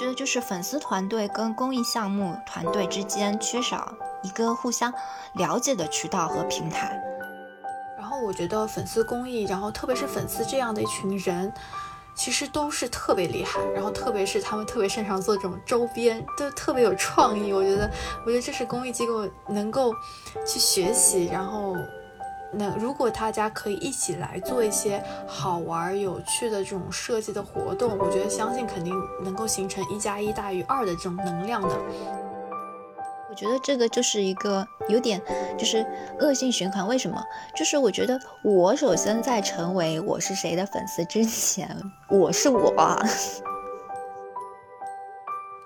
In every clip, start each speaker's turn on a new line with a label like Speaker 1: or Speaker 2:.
Speaker 1: 觉得就是粉丝团队跟公益项目团队之间缺少一个互相了解的渠道和平台。
Speaker 2: 然后我觉得粉丝公益，然后特别是粉丝这样的一群人，其实都是特别厉害。然后特别是他们特别擅长做这种周边，都特别有创意。我觉得，我觉得这是公益机构能够去学习，然后。那如果大家可以一起来做一些好玩有趣的这种设计的活动，我觉得相信肯定能够形成一加一大于二的这种能量的。
Speaker 1: 我觉得这个就是一个有点就是恶性循环。为什么？就是我觉得我首先在成为我是谁的粉丝之前，我是我。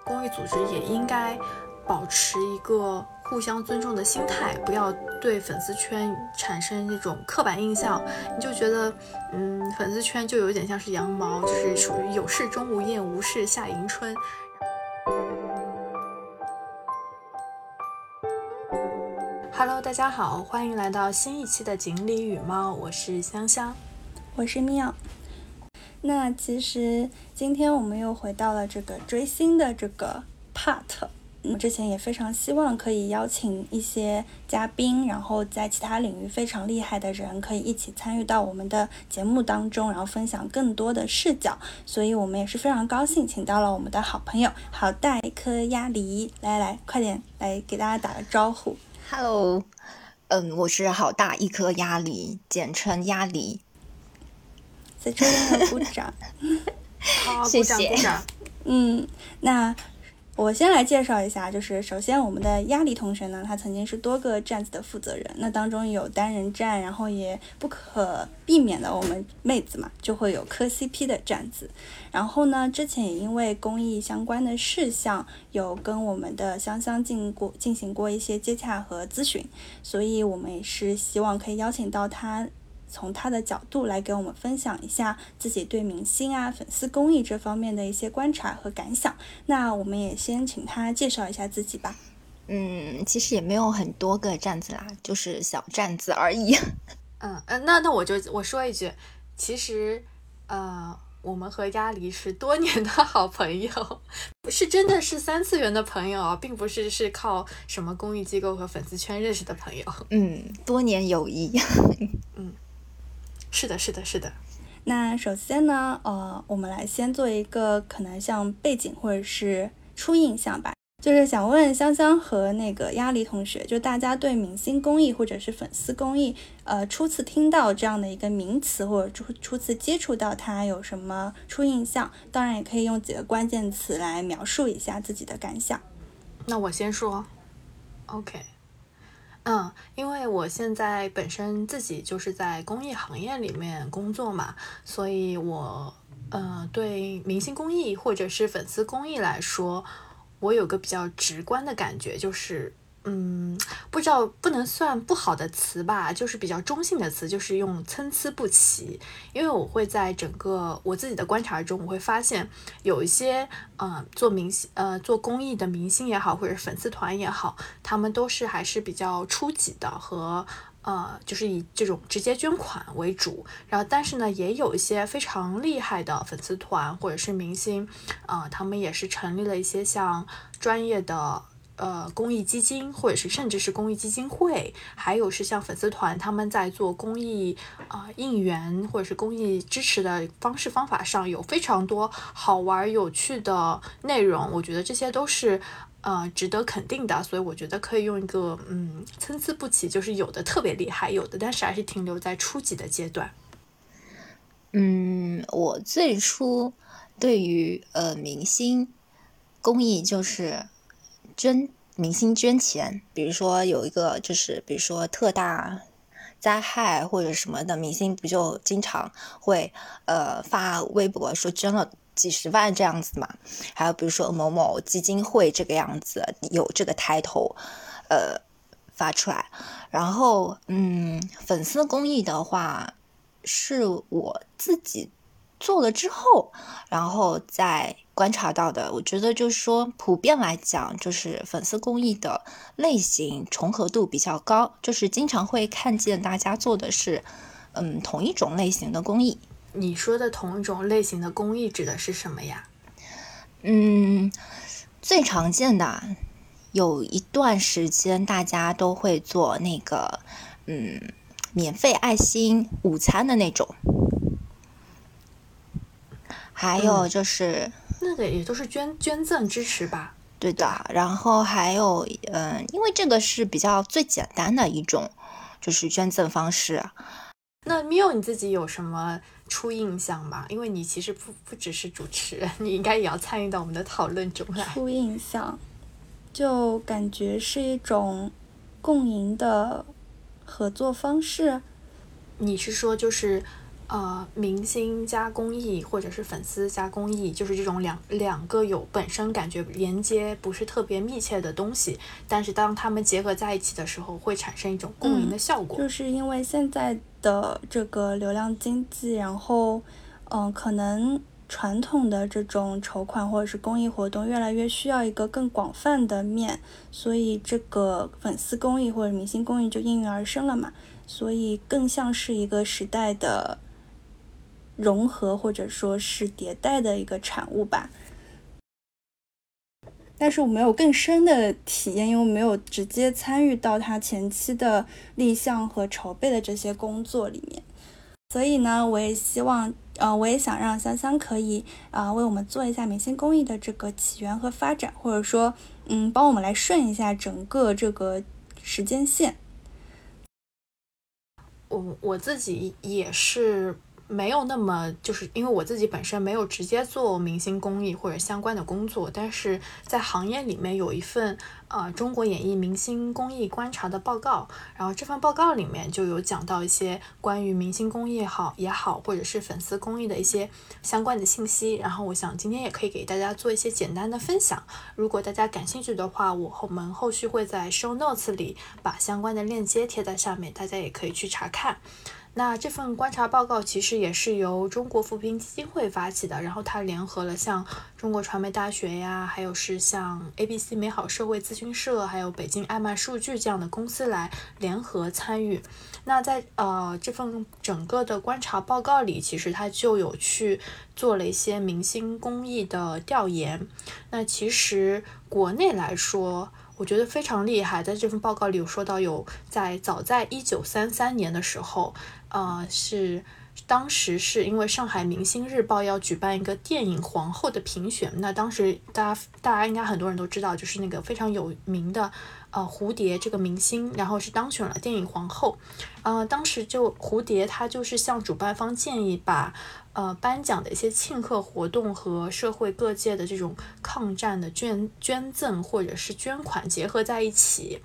Speaker 2: 公益组织也应该保持一个。互相尊重的心态，不要对粉丝圈产生那种刻板印象。你就觉得，嗯，粉丝圈就有点像是羊毛，就是属于有事钟无艳，无事夏迎春。Hello，大家好，欢迎来到新一期的锦鲤与猫，我是香香，
Speaker 3: 我是妙。那其实今天我们又回到了这个追星的这个 part。我之前也非常希望可以邀请一些嘉宾，然后在其他领域非常厉害的人，可以一起参与到我们的节目当中，然后分享更多的视角。所以我们也是非常高兴，请到了我们的好朋友，好大一颗鸭梨，来来，快点来给大家打个招呼。
Speaker 1: Hello，嗯，我是好大一颗鸭梨，简称鸭梨。
Speaker 3: 在这边要鼓掌，
Speaker 2: 好，谢谢。
Speaker 3: 嗯，那。我先来介绍一下，就是首先我们的鸭梨同学呢，他曾经是多个站子的负责人，那当中有单人站，然后也不可避免的，我们妹子嘛就会有磕 CP 的站子，然后呢，之前也因为公益相关的事项，有跟我们的香香进过进行过一些接洽和咨询，所以我们也是希望可以邀请到他。从他的角度来给我们分享一下自己对明星啊、粉丝公益这方面的一些观察和感想。那我们也先请他介绍一下自己吧。
Speaker 1: 嗯，其实也没有很多个站子啦，就是小站子而已。
Speaker 2: 嗯 嗯，那那我就我说一句，其实呃，我们和鸭梨是多年的好朋友，是真的是三次元的朋友，并不是是靠什么公益机构和粉丝圈认识的朋友。
Speaker 1: 嗯，多年友谊。
Speaker 2: 嗯。是的，是的，是的。
Speaker 3: 那首先呢，呃，我们来先做一个可能像背景或者是初印象吧，就是想问香香和那个鸭梨同学，就大家对明星公益或者是粉丝公益，呃，初次听到这样的一个名词或者初初次接触到它有什么初印象？当然也可以用几个关键词来描述一下自己的感想。
Speaker 2: 那我先说，OK。嗯，因为我现在本身自己就是在公益行业里面工作嘛，所以我呃对明星公益或者是粉丝公益来说，我有个比较直观的感觉就是。嗯，不知道不能算不好的词吧，就是比较中性的词，就是用参差不齐。因为我会在整个我自己的观察中，我会发现有一些，嗯，做明星，呃，做公益的明星也好，或者粉丝团也好，他们都是还是比较初级的，和呃，就是以这种直接捐款为主。然后，但是呢，也有一些非常厉害的粉丝团或者是明星，啊，他们也是成立了一些像专业的。呃，公益基金，或者是甚至是公益基金会，还有是像粉丝团，他们在做公益啊应援或者是公益支持的方式方法上有非常多好玩有趣的内容，我觉得这些都是呃值得肯定的，所以我觉得可以用一个嗯参差不齐，就是有的特别厉害，有的但是还是停留在初级的阶段。
Speaker 1: 嗯，我最初对于呃明星公益就是。捐明星捐钱，比如说有一个就是，比如说特大灾害或者什么的，明星不就经常会呃发微博说捐了几十万这样子嘛？还有比如说某某基金会这个样子有这个抬头，呃发出来。然后嗯，粉丝公益的话是我自己做了之后，然后再。观察到的，我觉得就是说，普遍来讲，就是粉丝公益的类型重合度比较高，就是经常会看见大家做的是，嗯，同一种类型的公益。
Speaker 2: 你说的同一种类型的公益指的是什么呀？
Speaker 1: 嗯，最常见的有一段时间大家都会做那个，嗯，免费爱心午餐的那种，还有就是
Speaker 2: 那个也都是捐捐赠支持吧。
Speaker 1: 对的，然后还有，嗯，因为这个是比较最简单的一种，就是捐赠方式。
Speaker 2: 那 Miu 你自己有什么初印象吗？因为你其实不不只是主持人，你应该也要参与到我们的讨论中来。
Speaker 3: 初印象，就感觉是一种共赢的合作方式。
Speaker 2: 你是说就是？呃，明星加公益，或者是粉丝加公益，就是这种两两个有本身感觉连接不是特别密切的东西，但是当他们结合在一起的时候，会产生一种共赢的效果。
Speaker 3: 就是因为现在的这个流量经济，然后，嗯，可能传统的这种筹款或者是公益活动越来越需要一个更广泛的面，所以这个粉丝公益或者明星公益就应运而生了嘛。所以更像是一个时代的。融合或者说是迭代的一个产物吧，但是我没有更深的体验，因为没有直接参与到他前期的立项和筹备的这些工作里面，所以呢，我也希望，呃，我也想让香香可以啊为我们做一下明星公益的这个起源和发展，或者说，嗯，帮我们来顺一下整个这个时间线。
Speaker 2: 我我自己也是。没有那么，就是因为我自己本身没有直接做明星公益或者相关的工作，但是在行业里面有一份呃中国演艺明星公益观察的报告，然后这份报告里面就有讲到一些关于明星公益好也好，或者是粉丝公益的一些相关的信息，然后我想今天也可以给大家做一些简单的分享。如果大家感兴趣的话，我后们后续会在 show notes 里把相关的链接贴在上面，大家也可以去查看。那这份观察报告其实也是由中国扶贫基金会发起的，然后它联合了像中国传媒大学呀，还有是像 ABC 美好社会咨询社，还有北京爱曼数据这样的公司来联合参与。那在呃这份整个的观察报告里，其实它就有去做了一些明星公益的调研。那其实国内来说，我觉得非常厉害，在这份报告里有说到，有在早在一九三三年的时候。呃，是当时是因为上海明星日报要举办一个电影皇后的评选，那当时大家大家应该很多人都知道，就是那个非常有名的呃蝴蝶这个明星，然后是当选了电影皇后。呃，当时就蝴蝶她就是向主办方建议把呃颁奖的一些庆贺活动和社会各界的这种抗战的捐捐赠或者是捐款结合在一起。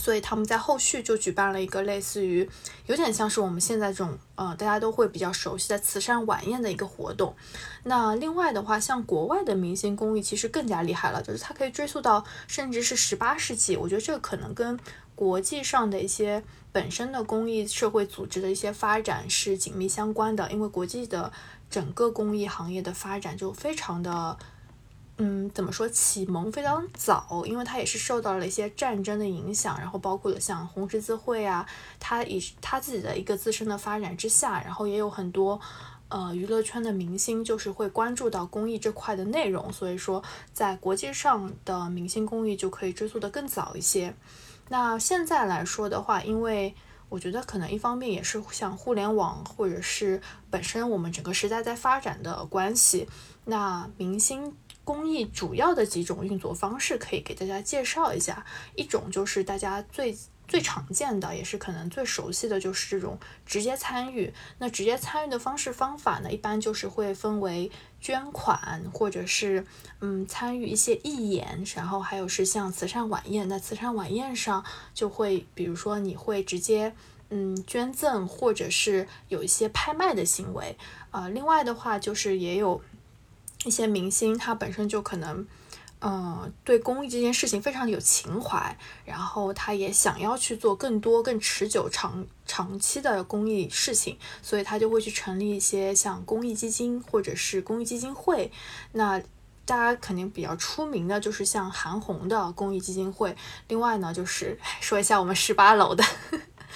Speaker 2: 所以他们在后续就举办了一个类似于，有点像是我们现在这种，呃，大家都会比较熟悉的慈善晚宴的一个活动。那另外的话，像国外的明星公益其实更加厉害了，就是它可以追溯到甚至是十八世纪。我觉得这个可能跟国际上的一些本身的公益社会组织的一些发展是紧密相关的，因为国际的整个公益行业的发展就非常的。嗯，怎么说启蒙非常早，因为它也是受到了一些战争的影响，然后包括了像红十字会啊，它以它自己的一个自身的发展之下，然后也有很多呃娱乐圈的明星就是会关注到公益这块的内容，所以说在国际上的明星公益就可以追溯的更早一些。那现在来说的话，因为我觉得可能一方面也是像互联网或者是本身我们整个时代在发展的关系，那明星。公益主要的几种运作方式可以给大家介绍一下，一种就是大家最最常见的，也是可能最熟悉的就是这种直接参与。那直接参与的方式方法呢，一般就是会分为捐款，或者是嗯参与一些义演，然后还有是像慈善晚宴。那慈善晚宴上就会，比如说你会直接嗯捐赠，或者是有一些拍卖的行为。呃，另外的话就是也有。一些明星他本身就可能，嗯，对公益这件事情非常有情怀，然后他也想要去做更多、更持久、长长期的公益事情，所以他就会去成立一些像公益基金或者是公益基金会。那大家肯定比较出名的就是像韩红的公益基金会，另外呢就是说一下我们十八楼的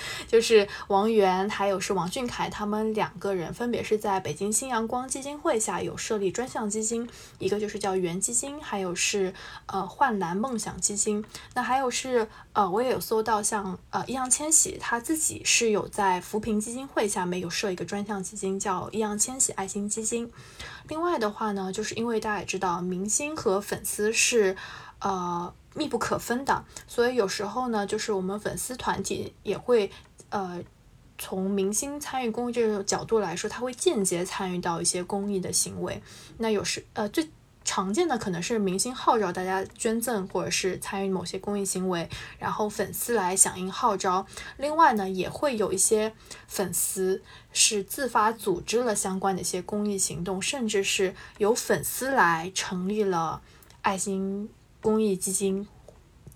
Speaker 2: 就是王源还有是王俊凯他们两个人，分别是在北京新阳光基金会下有设立专项基金，一个就是叫源基金，还有是呃焕蓝梦想基金。那还有是呃我也有搜到像呃易烊千玺他自己是有在扶贫基金会下面有设一个专项基金，叫易烊千玺爱心基金。另外的话呢，就是因为大家也知道，明星和粉丝是呃。密不可分的，所以有时候呢，就是我们粉丝团体也会，呃，从明星参与公益这个角度来说，他会间接参与到一些公益的行为。那有时，呃，最常见的可能是明星号召大家捐赠，或者是参与某些公益行为，然后粉丝来响应号召。另外呢，也会有一些粉丝是自发组织了相关的一些公益行动，甚至是由粉丝来成立了爱心。公益基金、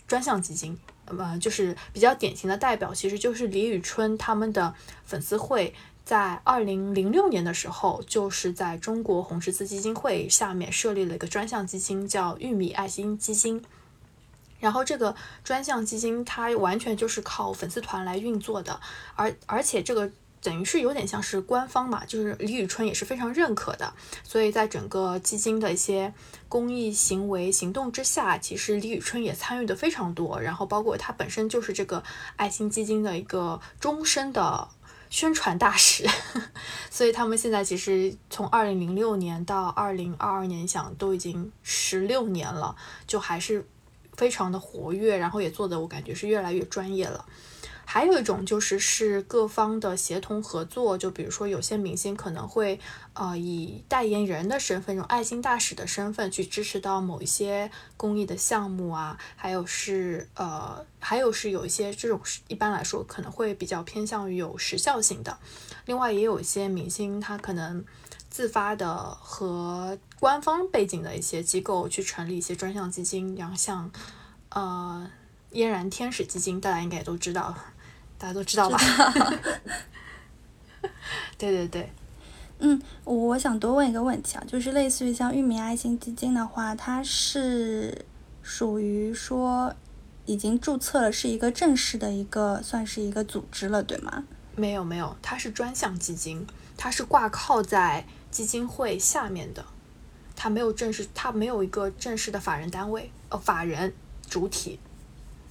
Speaker 2: 专项基金，呃，就是比较典型的代表，其实就是李宇春他们的粉丝会，在二零零六年的时候，就是在中国红十字基金会下面设立了一个专项基金，叫玉米爱心基金。然后这个专项基金它完全就是靠粉丝团来运作的，而而且这个。等于是有点像是官方嘛，就是李宇春也是非常认可的，所以在整个基金的一些公益行为行动之下，其实李宇春也参与的非常多，然后包括他本身就是这个爱心基金的一个终身的宣传大使，所以他们现在其实从二零零六年到二零二二年，想都已经十六年了，就还是非常的活跃，然后也做的我感觉是越来越专业了。还有一种就是是各方的协同合作，就比如说有些明星可能会呃以代言人的身份，用爱心大使的身份去支持到某一些公益的项目啊，还有是呃还有是有一些这种一般来说可能会比较偏向于有时效性的。另外也有一些明星他可能自发的和官方背景的一些机构去成立一些专项基金，然后像呃嫣然天使基金，大家应该也都知道。大家都知道吧？对 对对，
Speaker 3: 嗯，我想多问一个问题啊，就是类似于像玉米爱心基金的话，它是属于说已经注册了，是一个正式的一个，算是一个组织了，对吗？
Speaker 2: 没有没有，它是专项基金，它是挂靠在基金会下面的，它没有正式，它没有一个正式的法人单位，呃，法人主体。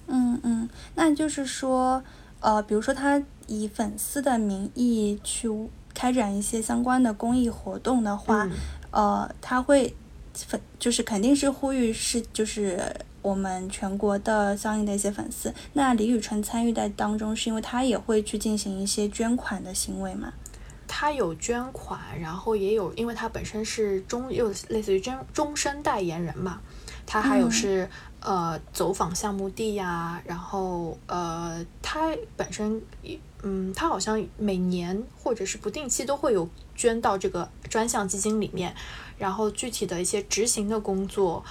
Speaker 3: 嗯嗯，那就是说。呃，比如说他以粉丝的名义去开展一些相关的公益活动的话，呃，他会粉就是肯定是呼吁是就是我们全国的相应的一些粉丝。那李宇春参与在当中，是因为他也会去进行一些捐款的行为嘛？
Speaker 2: 他有捐款，然后也有，因为他本身是中又类似于终终身代言人嘛，他还有是。呃，走访项目地呀，然后呃，他本身，嗯，他好像每年或者是不定期都会有捐到这个专项基金里面，然后具体的一些执行的工作，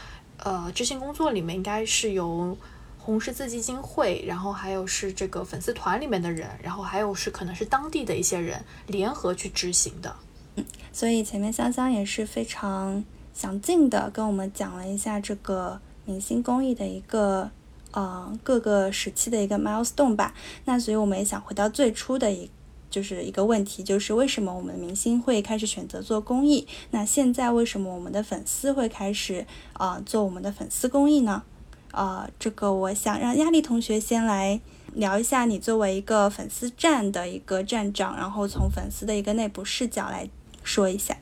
Speaker 2: 呃，执行工作里面应该是由红十字基金会，然后还有是这个粉丝团里面的人，然后还有是可能是当地的一些人联合去执行的。
Speaker 3: 嗯，所以前面香香也是非常详尽的跟我们讲了一下这个。明星公益的一个，呃，各个时期的一个 milestone 吧。那所以我们也想回到最初的一，就是一个问题，就是为什么我们的明星会开始选择做公益？那现在为什么我们的粉丝会开始啊做我们的粉丝公益呢？啊，这个我想让亚丽同学先来聊一下，你作为一个粉丝站的一个站长，然后从粉丝的一个内部视角来说一下。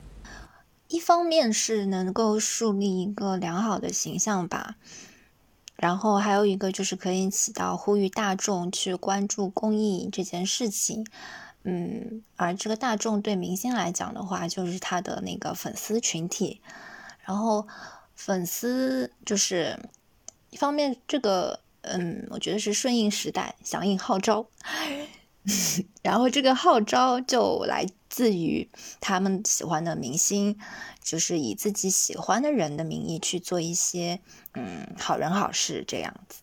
Speaker 1: 一方面是能够树立一个良好的形象吧，然后还有一个就是可以起到呼吁大众去关注公益这件事情，嗯，而这个大众对明星来讲的话，就是他的那个粉丝群体，然后粉丝就是一方面这个，嗯，我觉得是顺应时代，响应号召，然后这个号召就来。自于他们喜欢的明星，就是以自己喜欢的人的名义去做一些嗯好人好事这样子。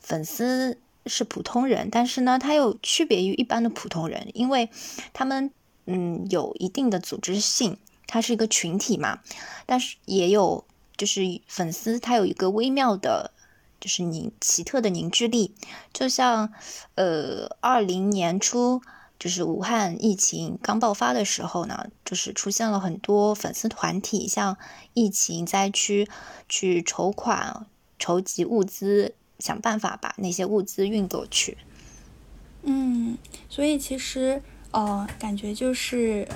Speaker 1: 粉丝是普通人，但是呢，他又区别于一般的普通人，因为他们嗯有一定的组织性，他是一个群体嘛。但是也有就是粉丝，他有一个微妙的就是凝奇特的凝聚力，就像呃二零年初。就是武汉疫情刚爆发的时候呢，就是出现了很多粉丝团体向疫情灾区去筹款、筹集物资，想办法把那些物资运过去。
Speaker 3: 嗯，所以其实，呃，感觉就是。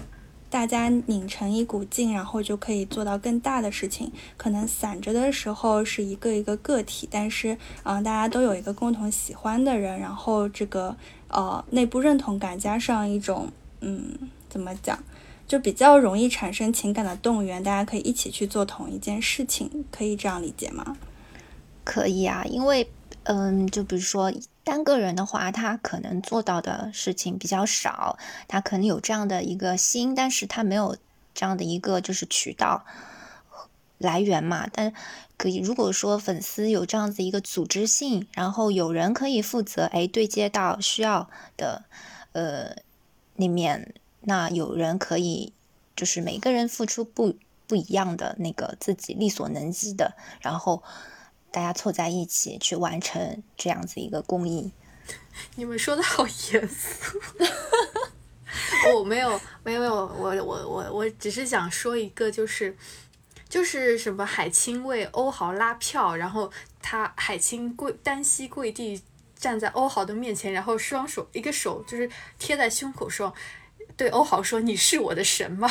Speaker 3: 大家拧成一股劲，然后就可以做到更大的事情。可能散着的时候是一个一个个体，但是，嗯，大家都有一个共同喜欢的人，然后这个呃内部认同感加上一种嗯怎么讲，就比较容易产生情感的动员。大家可以一起去做同一件事情，可以这样理解吗？
Speaker 1: 可以啊，因为嗯，就比如说。单个人的话，他可能做到的事情比较少，他可能有这样的一个心，但是他没有这样的一个就是渠道来源嘛。但可以，如果说粉丝有这样子一个组织性，然后有人可以负责，哎，对接到需要的呃里面，那有人可以就是每个人付出不不一样的那个自己力所能及的，然后。大家凑在一起去完成这样子一个公益，
Speaker 2: 你们说的好严肃。我没有，没有，没有，我我我我只是想说一个，就是就是什么海清为欧豪拉票，然后他海清跪单膝跪地站在欧豪的面前，然后双手一个手就是贴在胸口说，对欧豪说：“你是我的神吗？”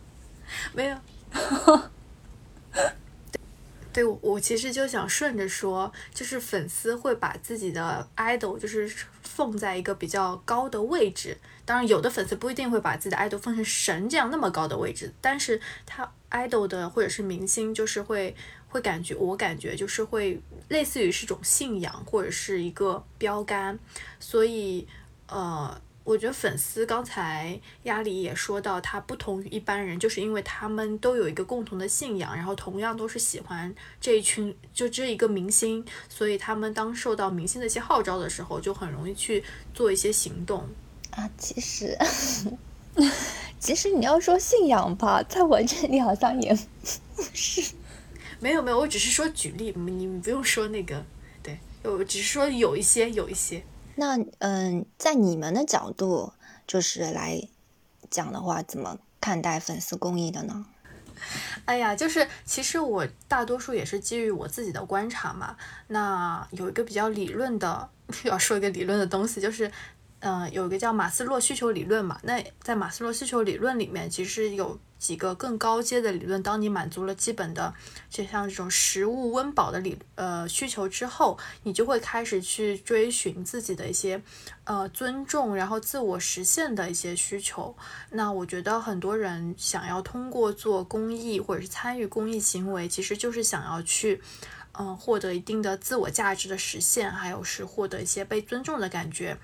Speaker 2: 没有。对，我其实就想顺着说，就是粉丝会把自己的 idol 就是放在一个比较高的位置。当然，有的粉丝不一定会把自己的 idol 放成神这样那么高的位置，但是他 idol 的或者是明星，就是会会感觉，我感觉就是会类似于是种信仰或者是一个标杆，所以呃。我觉得粉丝刚才亚里也说到，他不同于一般人，就是因为他们都有一个共同的信仰，然后同样都是喜欢这一群，就这一个明星，所以他们当受到明星的一些号召的时候，就很容易去做一些行动
Speaker 1: 啊。其实，其实你要说信仰吧，在我这里好像也不是。
Speaker 2: 没有没有，我只是说举例，你你不用说那个，对，我只是说有一些有一些。
Speaker 1: 那嗯，在你们的角度，就是来讲的话，怎么看待粉丝公益的呢？
Speaker 2: 哎呀，就是其实我大多数也是基于我自己的观察嘛。那有一个比较理论的，要说一个理论的东西，就是。嗯，有一个叫马斯洛需求理论嘛？那在马斯洛需求理论里面，其实有几个更高阶的理论。当你满足了基本的，就像这种食物温饱的理呃需求之后，你就会开始去追寻自己的一些呃尊重，然后自我实现的一些需求。那我觉得很多人想要通过做公益或者是参与公益行为，其实就是想要去嗯获得一定的自我价值的实现，还有是获得一些被尊重的感觉。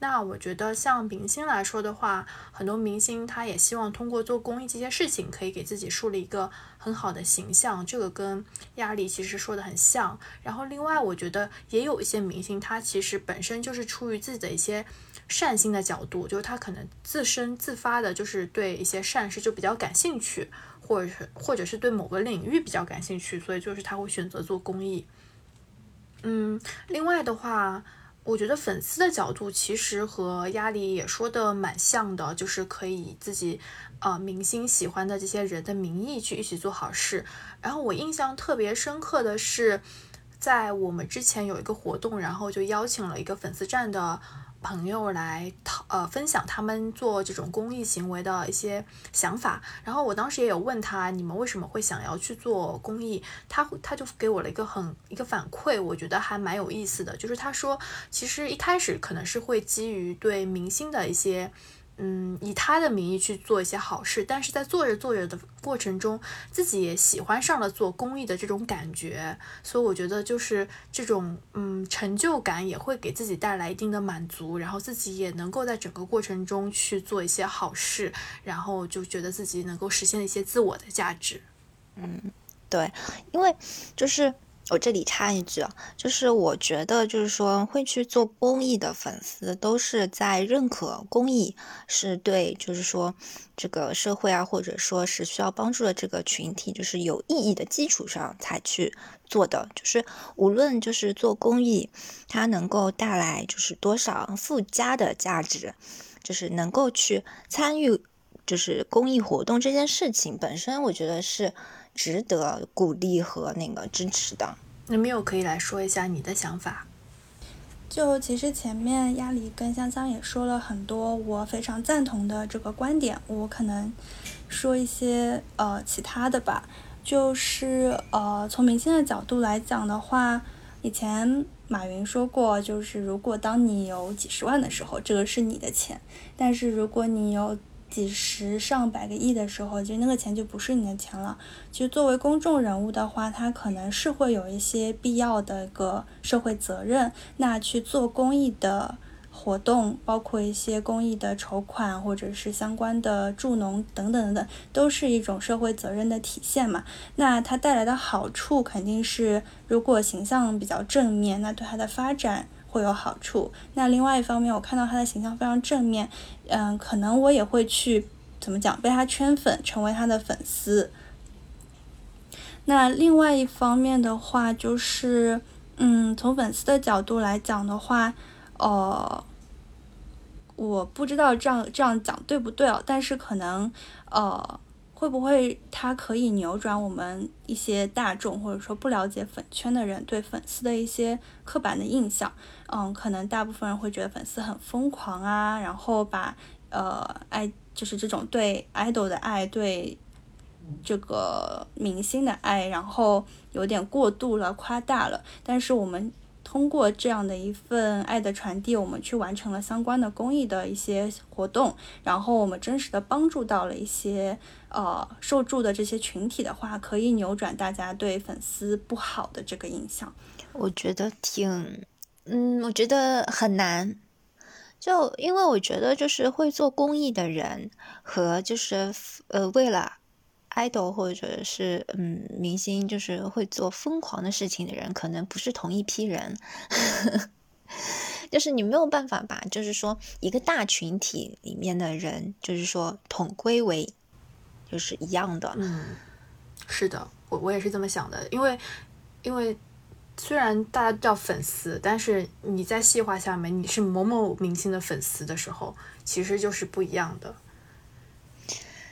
Speaker 2: 那我觉得，像明星来说的话，很多明星他也希望通过做公益这些事情，可以给自己树立一个很好的形象。这个跟压力其实说的很像。然后，另外我觉得也有一些明星，他其实本身就是出于自己的一些善心的角度，就是他可能自身自发的，就是对一些善事就比较感兴趣，或者是或者是对某个领域比较感兴趣，所以就是他会选择做公益。嗯，另外的话。我觉得粉丝的角度其实和压力也说的蛮像的，就是可以自己，啊，明星喜欢的这些人的名义去一起做好事。然后我印象特别深刻的是，在我们之前有一个活动，然后就邀请了一个粉丝站的。朋友来讨呃分享他们做这种公益行为的一些想法，然后我当时也有问他，你们为什么会想要去做公益？他他就给我了一个很一个反馈，我觉得还蛮有意思的，就是他说，其实一开始可能是会基于对明星的一些。嗯，以他的名义去做一些好事，但是在做着做着的过程中，自己也喜欢上了做公益的这种感觉，所以我觉得就是这种嗯成就感也会给自己带来一定的满足，然后自己也能够在整个过程中去做一些好事，然后就觉得自己能够实现一些自我的价值。
Speaker 1: 嗯，对，因为就是我这里插一句啊，就是我觉得，就是说会去做公益的粉丝，都是在认可公益是对，就是说这个社会啊，或者说是需要帮助的这个群体，就是有意义的基础上才去做的。就是无论就是做公益，它能够带来就是多少附加的价值，就是能够去参与，就是公益活动这件事情本身，我觉得是。值得鼓励和那个支持的。
Speaker 2: 那没有可以来说一下你的想法。
Speaker 3: 就其实前面鸭梨跟香香也说了很多我非常赞同的这个观点，我可能说一些呃其他的吧。就是呃从明星的角度来讲的话，以前马云说过，就是如果当你有几十万的时候，这个是你的钱；但是如果你有几十上百个亿的时候，其实那个钱就不是你的钱了。其实作为公众人物的话，他可能是会有一些必要的一个社会责任。那去做公益的活动，包括一些公益的筹款，或者是相关的助农等等等等，都是一种社会责任的体现嘛。那它带来的好处肯定是，如果形象比较正面，那对它的发展。会有好处。那另外一方面，我看到他的形象非常正面，嗯，可能我也会去怎么讲，被他圈粉，成为他的粉丝。那另外一方面的话，就是，嗯，从粉丝的角度来讲的话，呃，我不知道这样这样讲对不对哦，但是可能，呃。会不会它可以扭转我们一些大众或者说不了解粉圈的人对粉丝的一些刻板的印象？嗯，可能大部分人会觉得粉丝很疯狂啊，然后把呃爱就是这种对 idol 的爱，对这个明星的爱，然后有点过度了，夸大了。但是我们。通过这样的一份爱的传递，我们去完成了相关的公益的一些活动，然后我们真实的帮助到了一些呃受助的这些群体的话，可以扭转大家对粉丝不好的这个印象。
Speaker 1: 我觉得挺，嗯，我觉得很难，就因为我觉得就是会做公益的人和就是呃为了。idol 或者是嗯明星，就是会做疯狂的事情的人，可能不是同一批人。就是你没有办法把，就是说一个大群体里面的人，就是说统归为就是一样的。
Speaker 2: 嗯，是的，我我也是这么想的。因为因为虽然大家叫粉丝，但是你在细化下面，你是某某明星的粉丝的时候，其实就是不一样的。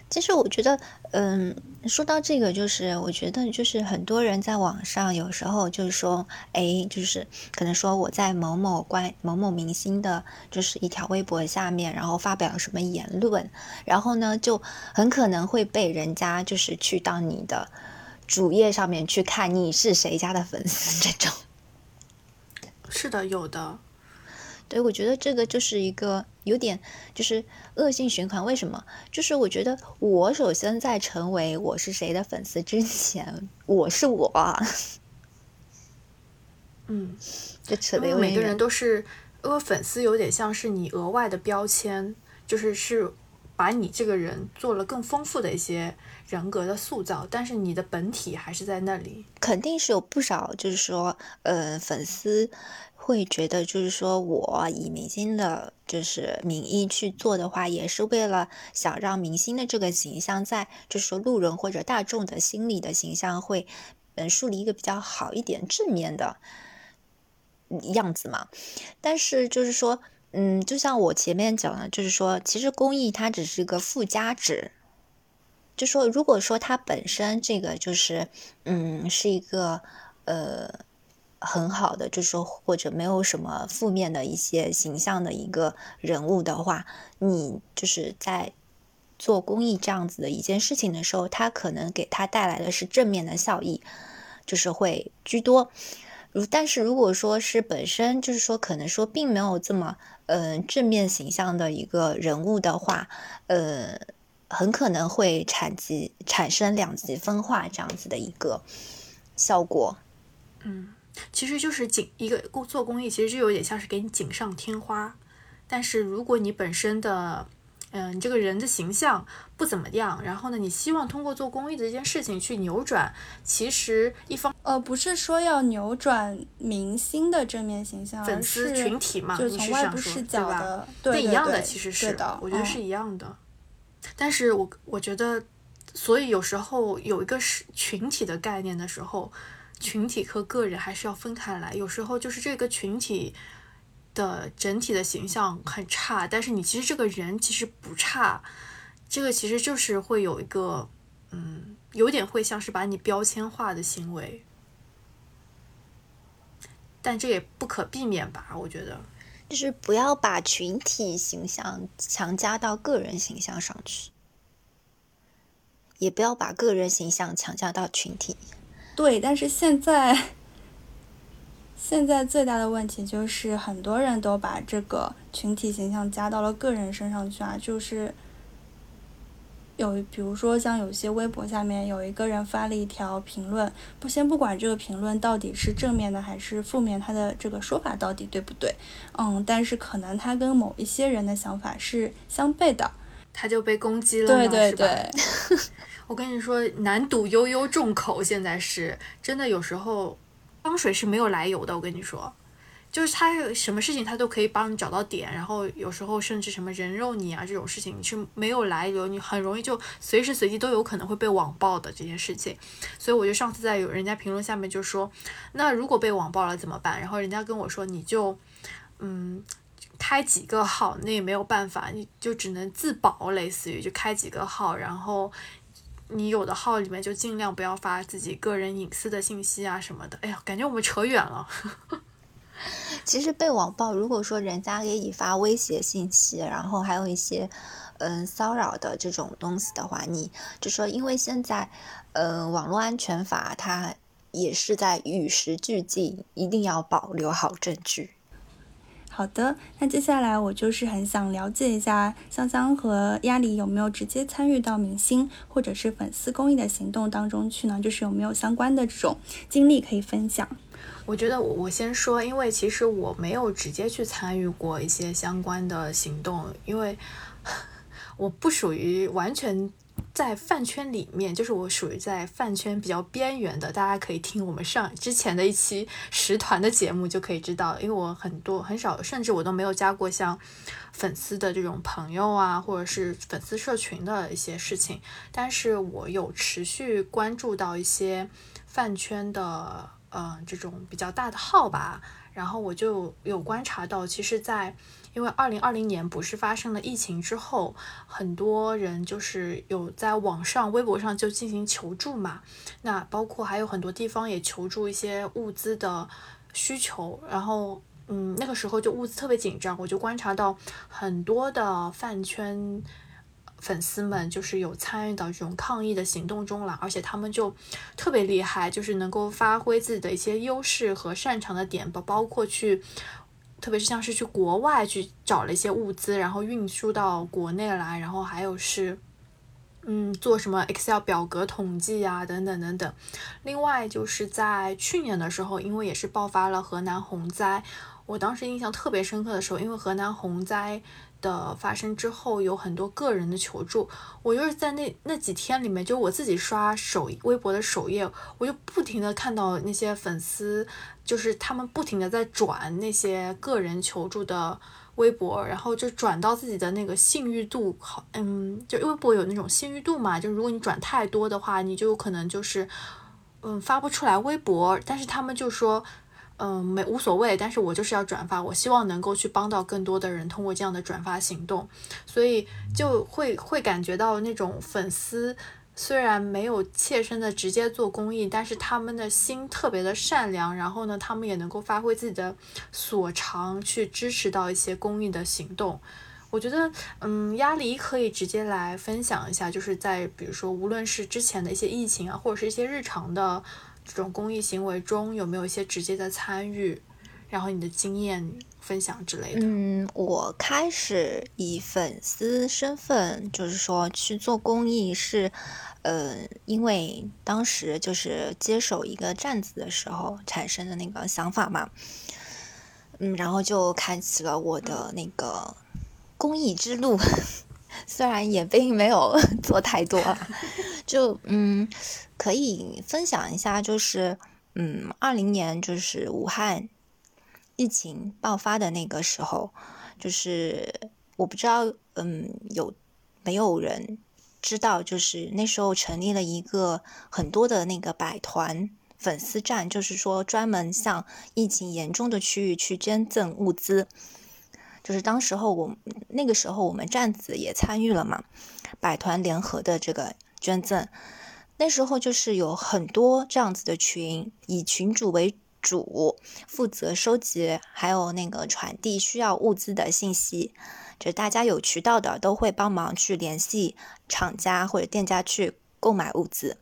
Speaker 1: 其实我觉得，嗯，说到这个，就是我觉得，就是很多人在网上有时候就是说，哎，就是可能说我在某某关某某明星的，就是一条微博下面，然后发表了什么言论，然后呢，就很可能会被人家就是去到你的主页上面去看你是谁家的粉丝这种。
Speaker 2: 是的，有的。
Speaker 1: 对，我觉得这个就是一个有点就是恶性循环。为什么？就是我觉得我首先在成为我是谁的粉丝之前，我是我。
Speaker 2: 嗯，
Speaker 1: 这扯的
Speaker 2: 有点每个人都是，因为粉丝有点像是你额外的标签，就是是把你这个人做了更丰富的一些人格的塑造，但是你的本体还是在那里。
Speaker 1: 肯定是有不少，就是说，呃，粉丝。会觉得就是说，我以明星的，就是名义去做的话，也是为了想让明星的这个形象，在就是说路人或者大众的心里的形象会，嗯，树立一个比较好一点正面的样子嘛。但是就是说，嗯，就像我前面讲的，就是说，其实公益它只是一个附加值，就说如果说它本身这个就是，嗯，是一个，呃。很好的，就是说或者没有什么负面的一些形象的一个人物的话，你就是在做公益这样子的一件事情的时候，他可能给他带来的是正面的效益，就是会居多。如但是如果说是本身就是说可能说并没有这么嗯正面形象的一个人物的话，呃，很可能会产极产生两极分化这样子的一个效果。
Speaker 2: 嗯。其实就是锦一个做公益，其实就有点像是给你锦上添花。但是如果你本身的嗯，你这个人的形象不怎么样，然后呢，你希望通过做公益的这件事情去扭转，其实一方
Speaker 3: 呃不是说要扭转明星的正面形象，
Speaker 2: 粉丝群体嘛，
Speaker 3: 就是从外部视角的，对
Speaker 2: 一样的，其实是
Speaker 3: 的，
Speaker 2: 我觉得是一样的。但是我我觉得，所以有时候有一个是群体的概念的时候，群体和个人还是要分开来。有时候就是这个群体。的整体的形象很差，但是你其实这个人其实不差，这个其实就是会有一个，嗯，有点会像是把你标签化的行为，但这也不可避免吧？我觉得，
Speaker 1: 就是不要把群体形象强加到个人形象上去，也不要把个人形象强加到群体。
Speaker 3: 对，但是现在。现在最大的问题就是很多人都把这个群体形象加到了个人身上去啊，就是有比如说像有些微博下面有一个人发了一条评论，不先不管这个评论到底是正面的还是负面，他的这个说法到底对不对？嗯，但是可能他跟某一些人的想法是相悖的，
Speaker 2: 他就被攻击了，
Speaker 3: 对对对。
Speaker 2: 我跟你说，难堵悠悠众口，现在是真的，有时候。脏水是没有来由的，我跟你说，就是他什么事情他都可以帮你找到点，然后有时候甚至什么人肉你啊这种事情，你是没有来由，你很容易就随时随地都有可能会被网暴的这件事情。所以我就上次在有人家评论下面就说，那如果被网暴了怎么办？然后人家跟我说，你就嗯开几个号，那也没有办法，你就只能自保，类似于就开几个号，然后。你有的号里面就尽量不要发自己个人隐私的信息啊什么的。哎呀，感觉我们扯远了。
Speaker 1: 其实被网暴，如果说人家给你发威胁信息，然后还有一些嗯骚扰的这种东西的话，你就说，因为现在嗯网络安全法它也是在与时俱进，一定要保留好证据。
Speaker 3: 好的，那接下来我就是很想了解一下香香和鸭梨有没有直接参与到明星或者是粉丝公益的行动当中去呢？就是有没有相关的这种经历可以分享？
Speaker 2: 我觉得我我先说，因为其实我没有直接去参与过一些相关的行动，因为 我不属于完全。在饭圈里面，就是我属于在饭圈比较边缘的，大家可以听我们上之前的一期十团的节目就可以知道，因为我很多很少，甚至我都没有加过像粉丝的这种朋友啊，或者是粉丝社群的一些事情，但是我有持续关注到一些饭圈的，嗯，这种比较大的号吧，然后我就有观察到，其实，在因为二零二零年不是发生了疫情之后，很多人就是有在网上、微博上就进行求助嘛。那包括还有很多地方也求助一些物资的需求。然后，嗯，那个时候就物资特别紧张，我就观察到很多的饭圈粉丝们就是有参与到这种抗议的行动中了，而且他们就特别厉害，就是能够发挥自己的一些优势和擅长的点，包包括去。特别是像是去国外去找了一些物资，然后运输到国内来，然后还有是，嗯，做什么 Excel 表格统计啊，等等等等。另外就是在去年的时候，因为也是爆发了河南洪灾，我当时印象特别深刻的时候，因为河南洪灾。的发生之后，有很多个人的求助。我就是在那那几天里面，就我自己刷首微博的首页，我就不停的看到那些粉丝，就是他们不停的在转那些个人求助的微博，然后就转到自己的那个信誉度好，嗯，就微博有那种信誉度嘛，就如果你转太多的话，你就可能就是嗯发不出来微博。但是他们就说。嗯，没无所谓，但是我就是要转发，我希望能够去帮到更多的人，通过这样的转发行动，所以就会会感觉到那种粉丝虽然没有切身的直接做公益，但是他们的心特别的善良，然后呢，他们也能够发挥自己的所长去支持到一些公益的行动。我觉得，嗯，鸭梨可以直接来分享一下，就是在比如说无论是之前的一些疫情啊，或者是一些日常的。这种公益行为中有没有一些直接的参与，然后你的经验分享之类的？
Speaker 1: 嗯，我开始以粉丝身份，就是说去做公益，是，呃，因为当时就是接手一个站子的时候产生的那个想法嘛，嗯，然后就开启了我的那个公益之路。虽然也并没有 做太多，就嗯，可以分享一下，就是嗯，二零年就是武汉疫情爆发的那个时候，就是我不知道，嗯，有没有人知道，就是那时候成立了一个很多的那个百团。粉丝站就是说，专门向疫情严重的区域去捐赠物资。就是当时候我那个时候我们站子也参与了嘛，百团联合的这个捐赠。那时候就是有很多这样子的群，以群主为主，负责收集还有那个传递需要物资的信息。就大家有渠道的都会帮忙去联系厂家或者店家去购买物资，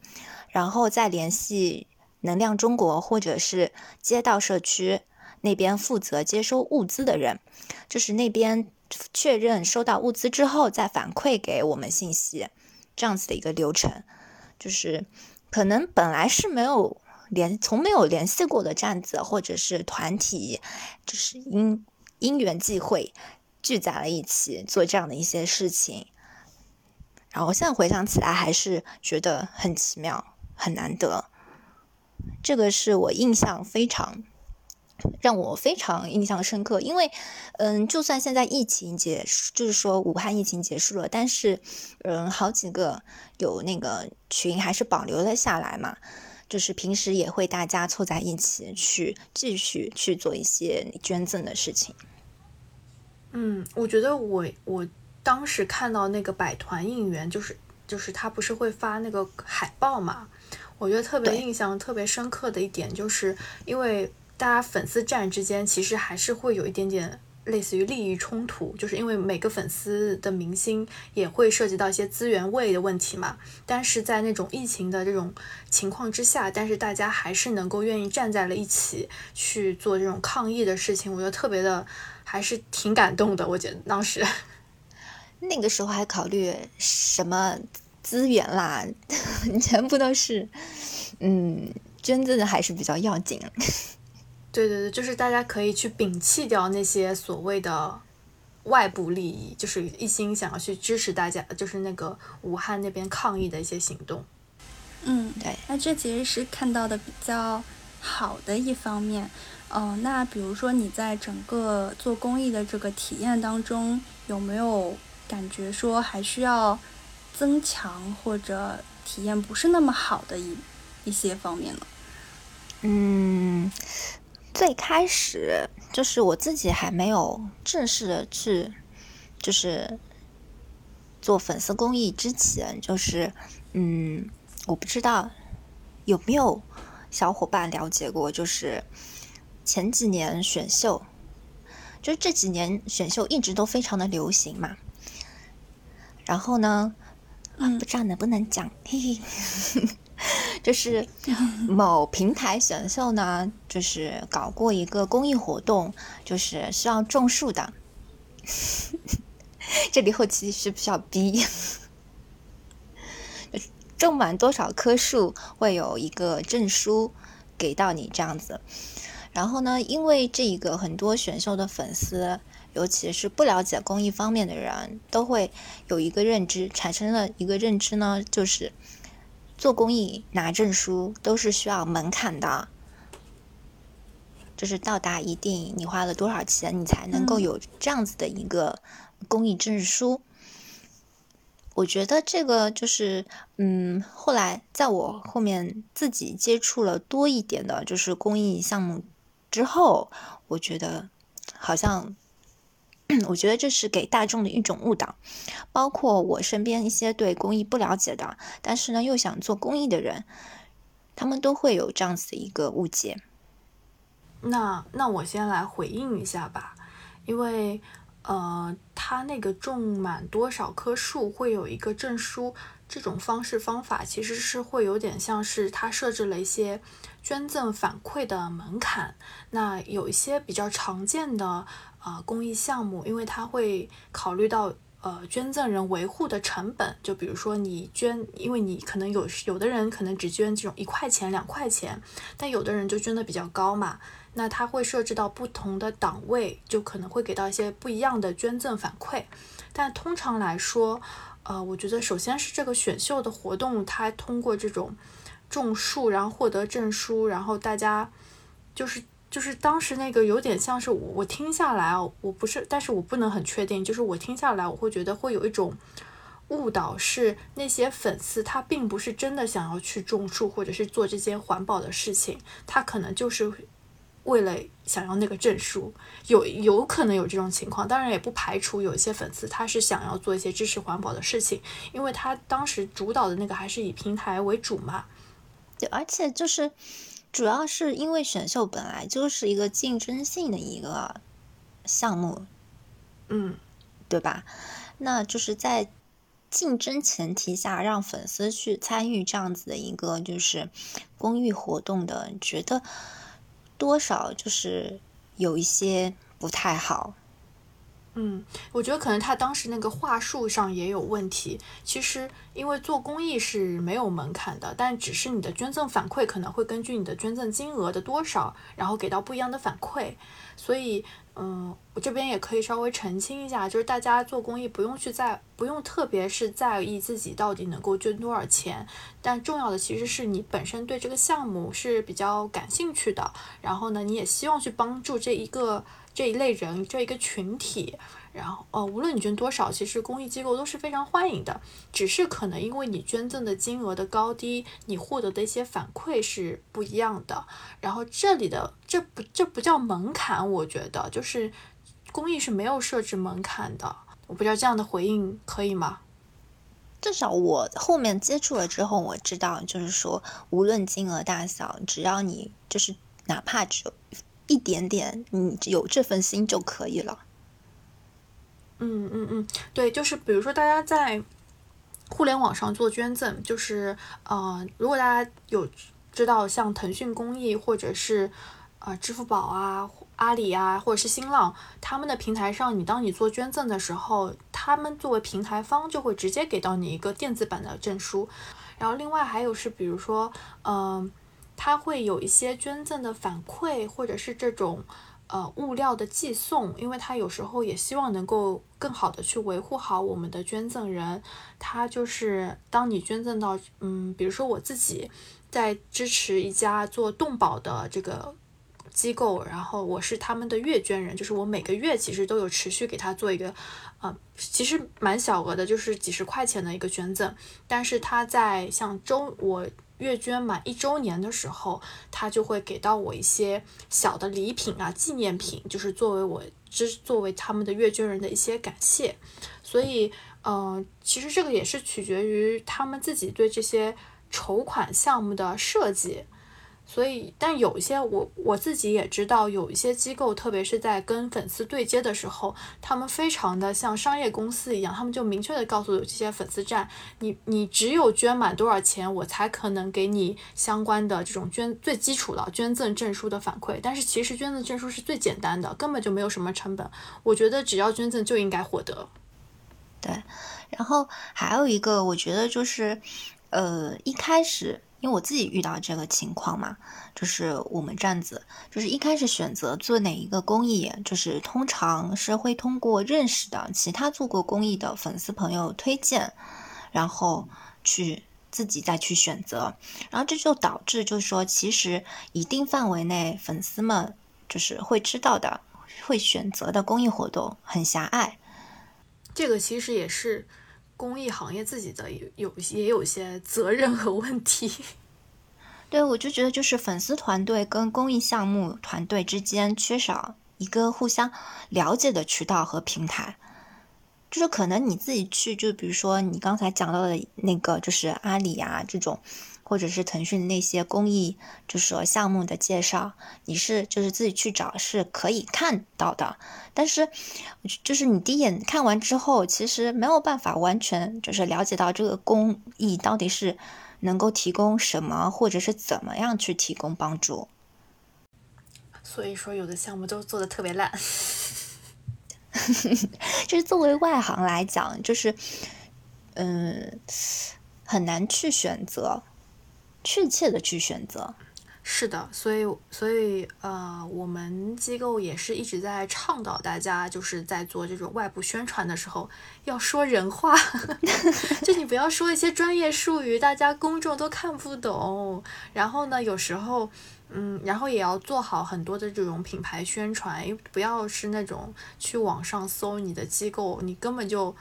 Speaker 1: 然后再联系。能量中国或者是街道社区那边负责接收物资的人，就是那边确认收到物资之后再反馈给我们信息，这样子的一个流程。就是可能本来是没有联，从没有联系过的站子或者是团体，就是因因缘际会聚在了一起做这样的一些事情。然后现在回想起来，还是觉得很奇妙，很难得。这个是我印象非常让我非常印象深刻，因为，嗯，就算现在疫情结束，就是说武汉疫情结束了，但是，嗯，好几个有那个群还是保留了下来嘛，就是平时也会大家凑在一起去继续去做一些捐赠的事情。
Speaker 2: 嗯，我觉得我我当时看到那个百团应援，就是就是他不是会发那个海报嘛。我觉得特别印象特别深刻的一点，就是因为大家粉丝站之间其实还是会有一点点类似于利益冲突，就是因为每个粉丝的明星也会涉及到一些资源位的问题嘛。但是在那种疫情的这种情况之下，但是大家还是能够愿意站在了一起去做这种抗议的事情，我觉得特别的还是挺感动的。我觉得当时
Speaker 1: 那个时候还考虑什么？资源啦，全部都是，嗯，捐赠的还是比较要紧。
Speaker 2: 对对对，就是大家可以去摒弃掉那些所谓的外部利益，就是一心想要去支持大家，就是那个武汉那边抗议的一些行动。
Speaker 3: 嗯，
Speaker 1: 对。
Speaker 3: 那这其实是看到的比较好的一方面。嗯，那比如说你在整个做公益的这个体验当中，有没有感觉说还需要？增强或者体验不是那么好的一一些方面呢？
Speaker 1: 嗯，最开始就是我自己还没有正式的去，就是做粉丝公益之前，就是嗯，我不知道有没有小伙伴了解过，就是前几年选秀，就这几年选秀一直都非常的流行嘛，然后呢？啊，不知道能不能讲，嘿嘿，就是某平台选秀呢，就是搞过一个公益活动，就是需要种树的。这里后期需不需要逼？种满多少棵树会有一个证书给到你这样子。然后呢，因为这一个很多选秀的粉丝。尤其是不了解公益方面的人，都会有一个认知，产生了一个认知呢，就是做公益拿证书都是需要门槛的，就是到达一定，你花了多少钱，你才能够有这样子的一个公益证书。我觉得这个就是，嗯，后来在我后面自己接触了多一点的，就是公益项目之后，我觉得好像。我觉得这是给大众的一种误导，包括我身边一些对公益不了解的，但是呢又想做公益的人，他们都会有这样子的一个误解。
Speaker 2: 那那我先来回应一下吧，因为呃，他那个种满多少棵树会有一个证书，这种方式方法其实是会有点像是他设置了一些捐赠反馈的门槛，那有一些比较常见的。啊，公益项目，因为它会考虑到呃，捐赠人维护的成本，就比如说你捐，因为你可能有有的人可能只捐这种一块钱、两块钱，但有的人就捐的比较高嘛，那他会设置到不同的档位，就可能会给到一些不一样的捐赠反馈。但通常来说，呃，我觉得首先是这个选秀的活动，它通过这种种树，然后获得证书，然后大家就是。就是当时那个有点像是我我听下来啊，我不是，但是我不能很确定。就是我听下来，我会觉得会有一种误导，是那些粉丝他并不是真的想要去种树或者是做这些环保的事情，他可能就是为了想要那个证书，有有可能有这种情况。当然也不排除有一些粉丝他是想要做一些支持环保的事情，因为他当时主导的那个还是以平台为主嘛。
Speaker 1: 对，而且就是。主要是因为选秀本来就是一个竞争性的一个项目，
Speaker 2: 嗯，
Speaker 1: 对吧？那就是在竞争前提下，让粉丝去参与这样子的一个就是公益活动的，觉得多少就是有一些不太好。
Speaker 2: 嗯，我觉得可能他当时那个话术上也有问题。其实，因为做公益是没有门槛的，但只是你的捐赠反馈可能会根据你的捐赠金额的多少，然后给到不一样的反馈。所以，嗯，我这边也可以稍微澄清一下，就是大家做公益不用去在不用特别是在意自己到底能够捐多少钱，但重要的其实是你本身对这个项目是比较感兴趣的，然后呢，你也希望去帮助这一个。这一类人这一个群体，然后呃，无论你捐多少，其实公益机构都是非常欢迎的。只是可能因为你捐赠的金额的高低，你获得的一些反馈是不一样的。然后这里的这不这不叫门槛，我觉得就是公益是没有设置门槛的。我不知道这样的回应可以吗？
Speaker 1: 至少我后面接触了之后，我知道就是说，无论金额大小，只要你就是哪怕只有。一点点，你有这份心就可以了。
Speaker 2: 嗯嗯嗯，对，就是比如说大家在互联网上做捐赠，就是呃，如果大家有知道像腾讯公益或者是呃支付宝啊、阿里啊，或者是新浪他们的平台上，你当你做捐赠的时候，他们作为平台方就会直接给到你一个电子版的证书。然后另外还有是，比如说嗯。它会有一些捐赠的反馈，或者是这种呃物料的寄送，因为它有时候也希望能够更好的去维护好我们的捐赠人。它就是当你捐赠到，嗯，比如说我自己在支持一家做动保的这个机构，然后我是他们的月捐人，就是我每个月其实都有持续给他做一个，呃，其实蛮小额的，就是几十块钱的一个捐赠，但是他在像周我。月捐满一周年的时候，他就会给到我一些小的礼品啊、纪念品，就是作为我之作为他们的月捐人的一些感谢。所以，嗯，其实这个也是取决于他们自己对这些筹款项目的设计。所以，但有一些我我自己也知道，有一些机构，特别是在跟粉丝对接的时候，他们非常的像商业公司一样，他们就明确的告诉这些粉丝站，你你只有捐满多少钱，我才可能给你相关的这种捐最基础的捐赠证书的反馈。但是其实捐赠证书是最简单的，根本就没有什么成本。我觉得只要捐赠就应该获得。
Speaker 1: 对，然后还有一个，我觉得就是，呃，一开始。因为我自己遇到这个情况嘛，就是我们站子，就是一开始选择做哪一个公益，就是通常是会通过认识的其他做过公益的粉丝朋友推荐，然后去自己再去选择，然后这就导致就是说，其实一定范围内粉丝们就是会知道的，会选择的公益活动很狭隘。
Speaker 2: 这个其实也是。公益行业自己的有有也有些责任和问题，
Speaker 1: 对我就觉得就是粉丝团队跟公益项目团队之间缺少一个互相了解的渠道和平台，就是可能你自己去，就比如说你刚才讲到的那个，就是阿里啊这种。或者是腾讯那些公益，就是说项目的介绍，你是就是自己去找是可以看到的，但是就是你第一眼看完之后，其实没有办法完全就是了解到这个公益到底是能够提供什么，或者是怎么样去提供帮助。
Speaker 2: 所以说，有的项目都做的特别烂。
Speaker 1: 就是作为外行来讲，就是嗯，很难去选择，确切的去选择。
Speaker 2: 是的，所以所以呃，我们机构也是一直在倡导大家，就是在做这种外部宣传的时候，要说人话，就你不要说一些专业术语，大家公众都看不懂。然后呢，有时候嗯，然后也要做好很多的这种品牌宣传，不要是那种去网上搜你的机构，你根本就。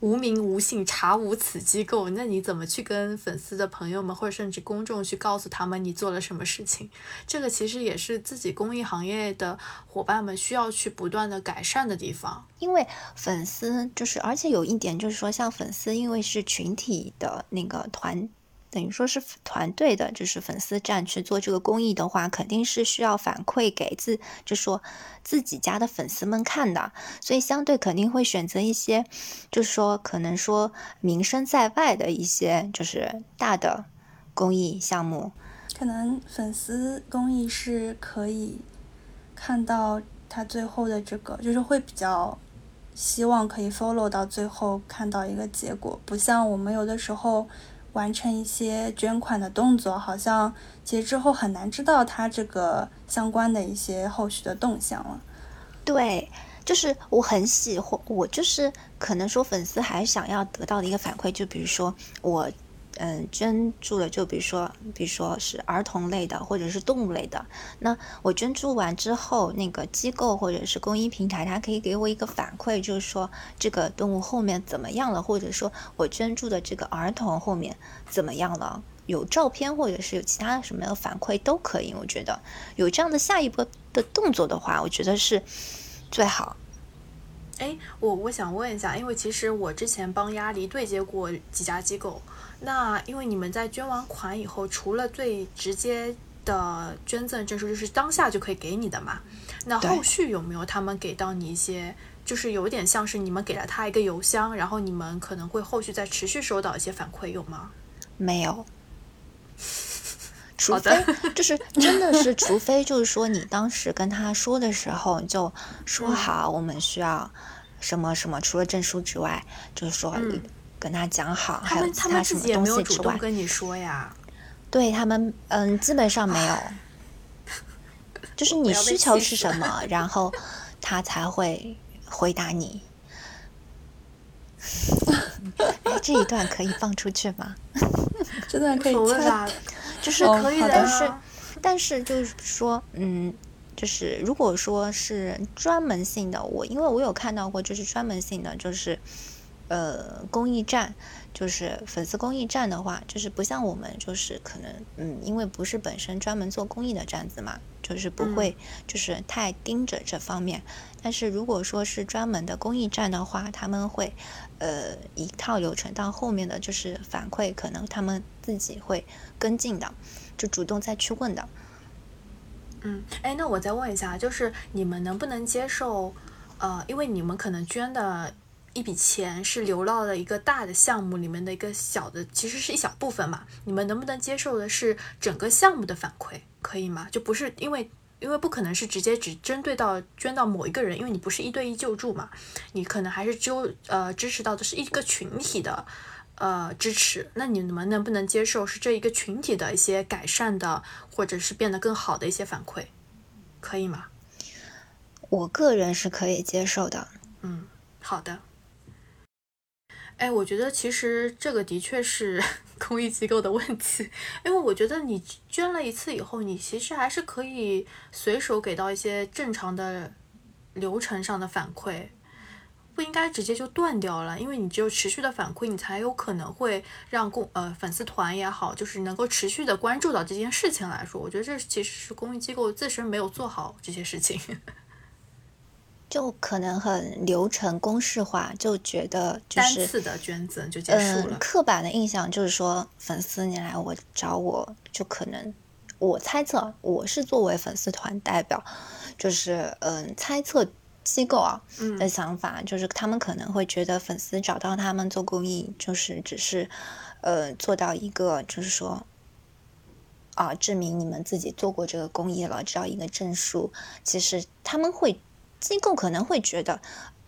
Speaker 2: 无名无姓，查无此机构，那你怎么去跟粉丝的朋友们，或者甚至公众去告诉他们你做了什么事情？这个其实也是自己公益行业的伙伴们需要去不断的改善的地方。
Speaker 1: 因为粉丝就是，而且有一点就是说，像粉丝，因为是群体的那个团。等于说是团队的，就是粉丝站去做这个公益的话，肯定是需要反馈给自，就说自己家的粉丝们看的，所以相对肯定会选择一些，就是说可能说名声在外的一些，就是大的公益项目。
Speaker 3: 可能粉丝公益是可以看到他最后的这个，就是会比较希望可以 follow 到最后看到一个结果，不像我们有的时候。完成一些捐款的动作，好像其实之后很难知道他这个相关的一些后续的动向了。
Speaker 1: 对，就是我很喜欢，我就是可能说粉丝还想要得到的一个反馈，就比如说我。嗯，捐助的就比如说，比如说是儿童类的，或者是动物类的。那我捐助完之后，那个机构或者是公益平台，它可以给我一个反馈，就是说这个动物后面怎么样了，或者说我捐助的这个儿童后面怎么样了，有照片或者是有其他什么的反馈都可以。我觉得有这样的下一步的动作的话，我觉得是最好。
Speaker 2: 哎，我我想问一下，因为其实我之前帮鸭梨对接过几家机构。那因为你们在捐完款以后，除了最直接的捐赠证书，就是当下就可以给你的嘛？那后续有没有他们给到你一些，就是有点像是你们给了他一个邮箱，然后你们可能会后续再持续收到一些反馈，有吗？
Speaker 1: 没有，除非就是真的是，除非就是说你当时跟他说的时候就说好，我们需要什么什么，除了证书之外，就是说。跟他讲好，还有其他什么东西之外，
Speaker 2: 跟你说呀？
Speaker 1: 对他们，嗯，基本上没有，就是你需求是什么，然后他才会回答你。哎，这一段可以放出去吗？
Speaker 3: 这段可以
Speaker 2: 掐，
Speaker 1: 就是可以的。但是，但是就是说，嗯，就是如果说是专门性的，我因为我有看到过，就是专门性的，就是。呃，公益站就是粉丝公益站的话，就是不像我们，就是可能，嗯，因为不是本身专门做公益的站子嘛，就是不会就是太盯着这方面。但是如果说是专门的公益站的话，他们会呃一套流程到后面的就是反馈，可能他们自己会跟进的，就主动再去问的。
Speaker 2: 嗯，哎，那我再问一下，就是你们能不能接受？呃，因为你们可能捐的。一笔钱是流到了一个大的项目里面的一个小的，其实是一小部分嘛。你们能不能接受的是整个项目的反馈，可以吗？就不是因为，因为不可能是直接只针对到捐到某一个人，因为你不是一对一救助嘛，你可能还是纠呃支持到的是一个群体的呃支持。那你们能不能接受是这一个群体的一些改善的，或者是变得更好的一些反馈，可以吗？
Speaker 1: 我个人是可以接受的。
Speaker 2: 嗯，好的。哎，我觉得其实这个的确是 公益机构的问题，因为我觉得你捐了一次以后，你其实还是可以随手给到一些正常的流程上的反馈，不应该直接就断掉了，因为你只有持续的反馈，你才有可能会让公呃粉丝团也好，就是能够持续的关注到这件事情来说，我觉得这其实是公益机构自身没有做好这些事情。
Speaker 1: 就可能很流程公式化，就觉得就是
Speaker 2: 单次的捐赠就结束了。
Speaker 1: 刻板的印象就是说，粉丝你来我找我就可能，我猜测我是作为粉丝团代表，就是嗯猜测机构啊的想法，就是他们可能会觉得粉丝找到他们做公益，就是只是呃做到一个就是说啊证明你们自己做过这个公益了，只要一个证书，其实他们会。机构可能会觉得，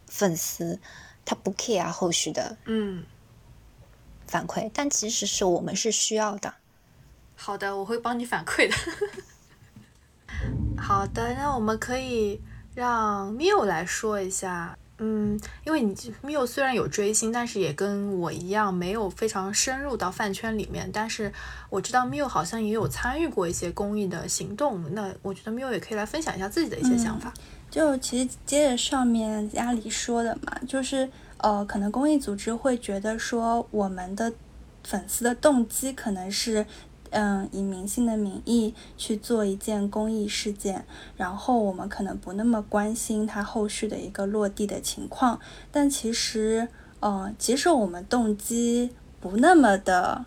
Speaker 1: 粉丝他不 care 后续的
Speaker 2: 嗯，
Speaker 1: 反馈，但其实是我们是需要的。
Speaker 2: 好的，我会帮你反馈的。好的，那我们可以让 Miu 来说一下。嗯，因为你 Miu 虽然有追星，但是也跟我一样没有非常深入到饭圈里面。但是我知道 Miu 好像也有参与过一些公益的行动。那我觉得 Miu 也可以来分享一下自己的一些想法。
Speaker 3: 就其实接着上面家里说的嘛，就是呃，可能公益组织会觉得说，我们的粉丝的动机可能是。嗯，以明星的名义去做一件公益事件，然后我们可能不那么关心他后续的一个落地的情况，但其实，呃，即使我们动机不那么的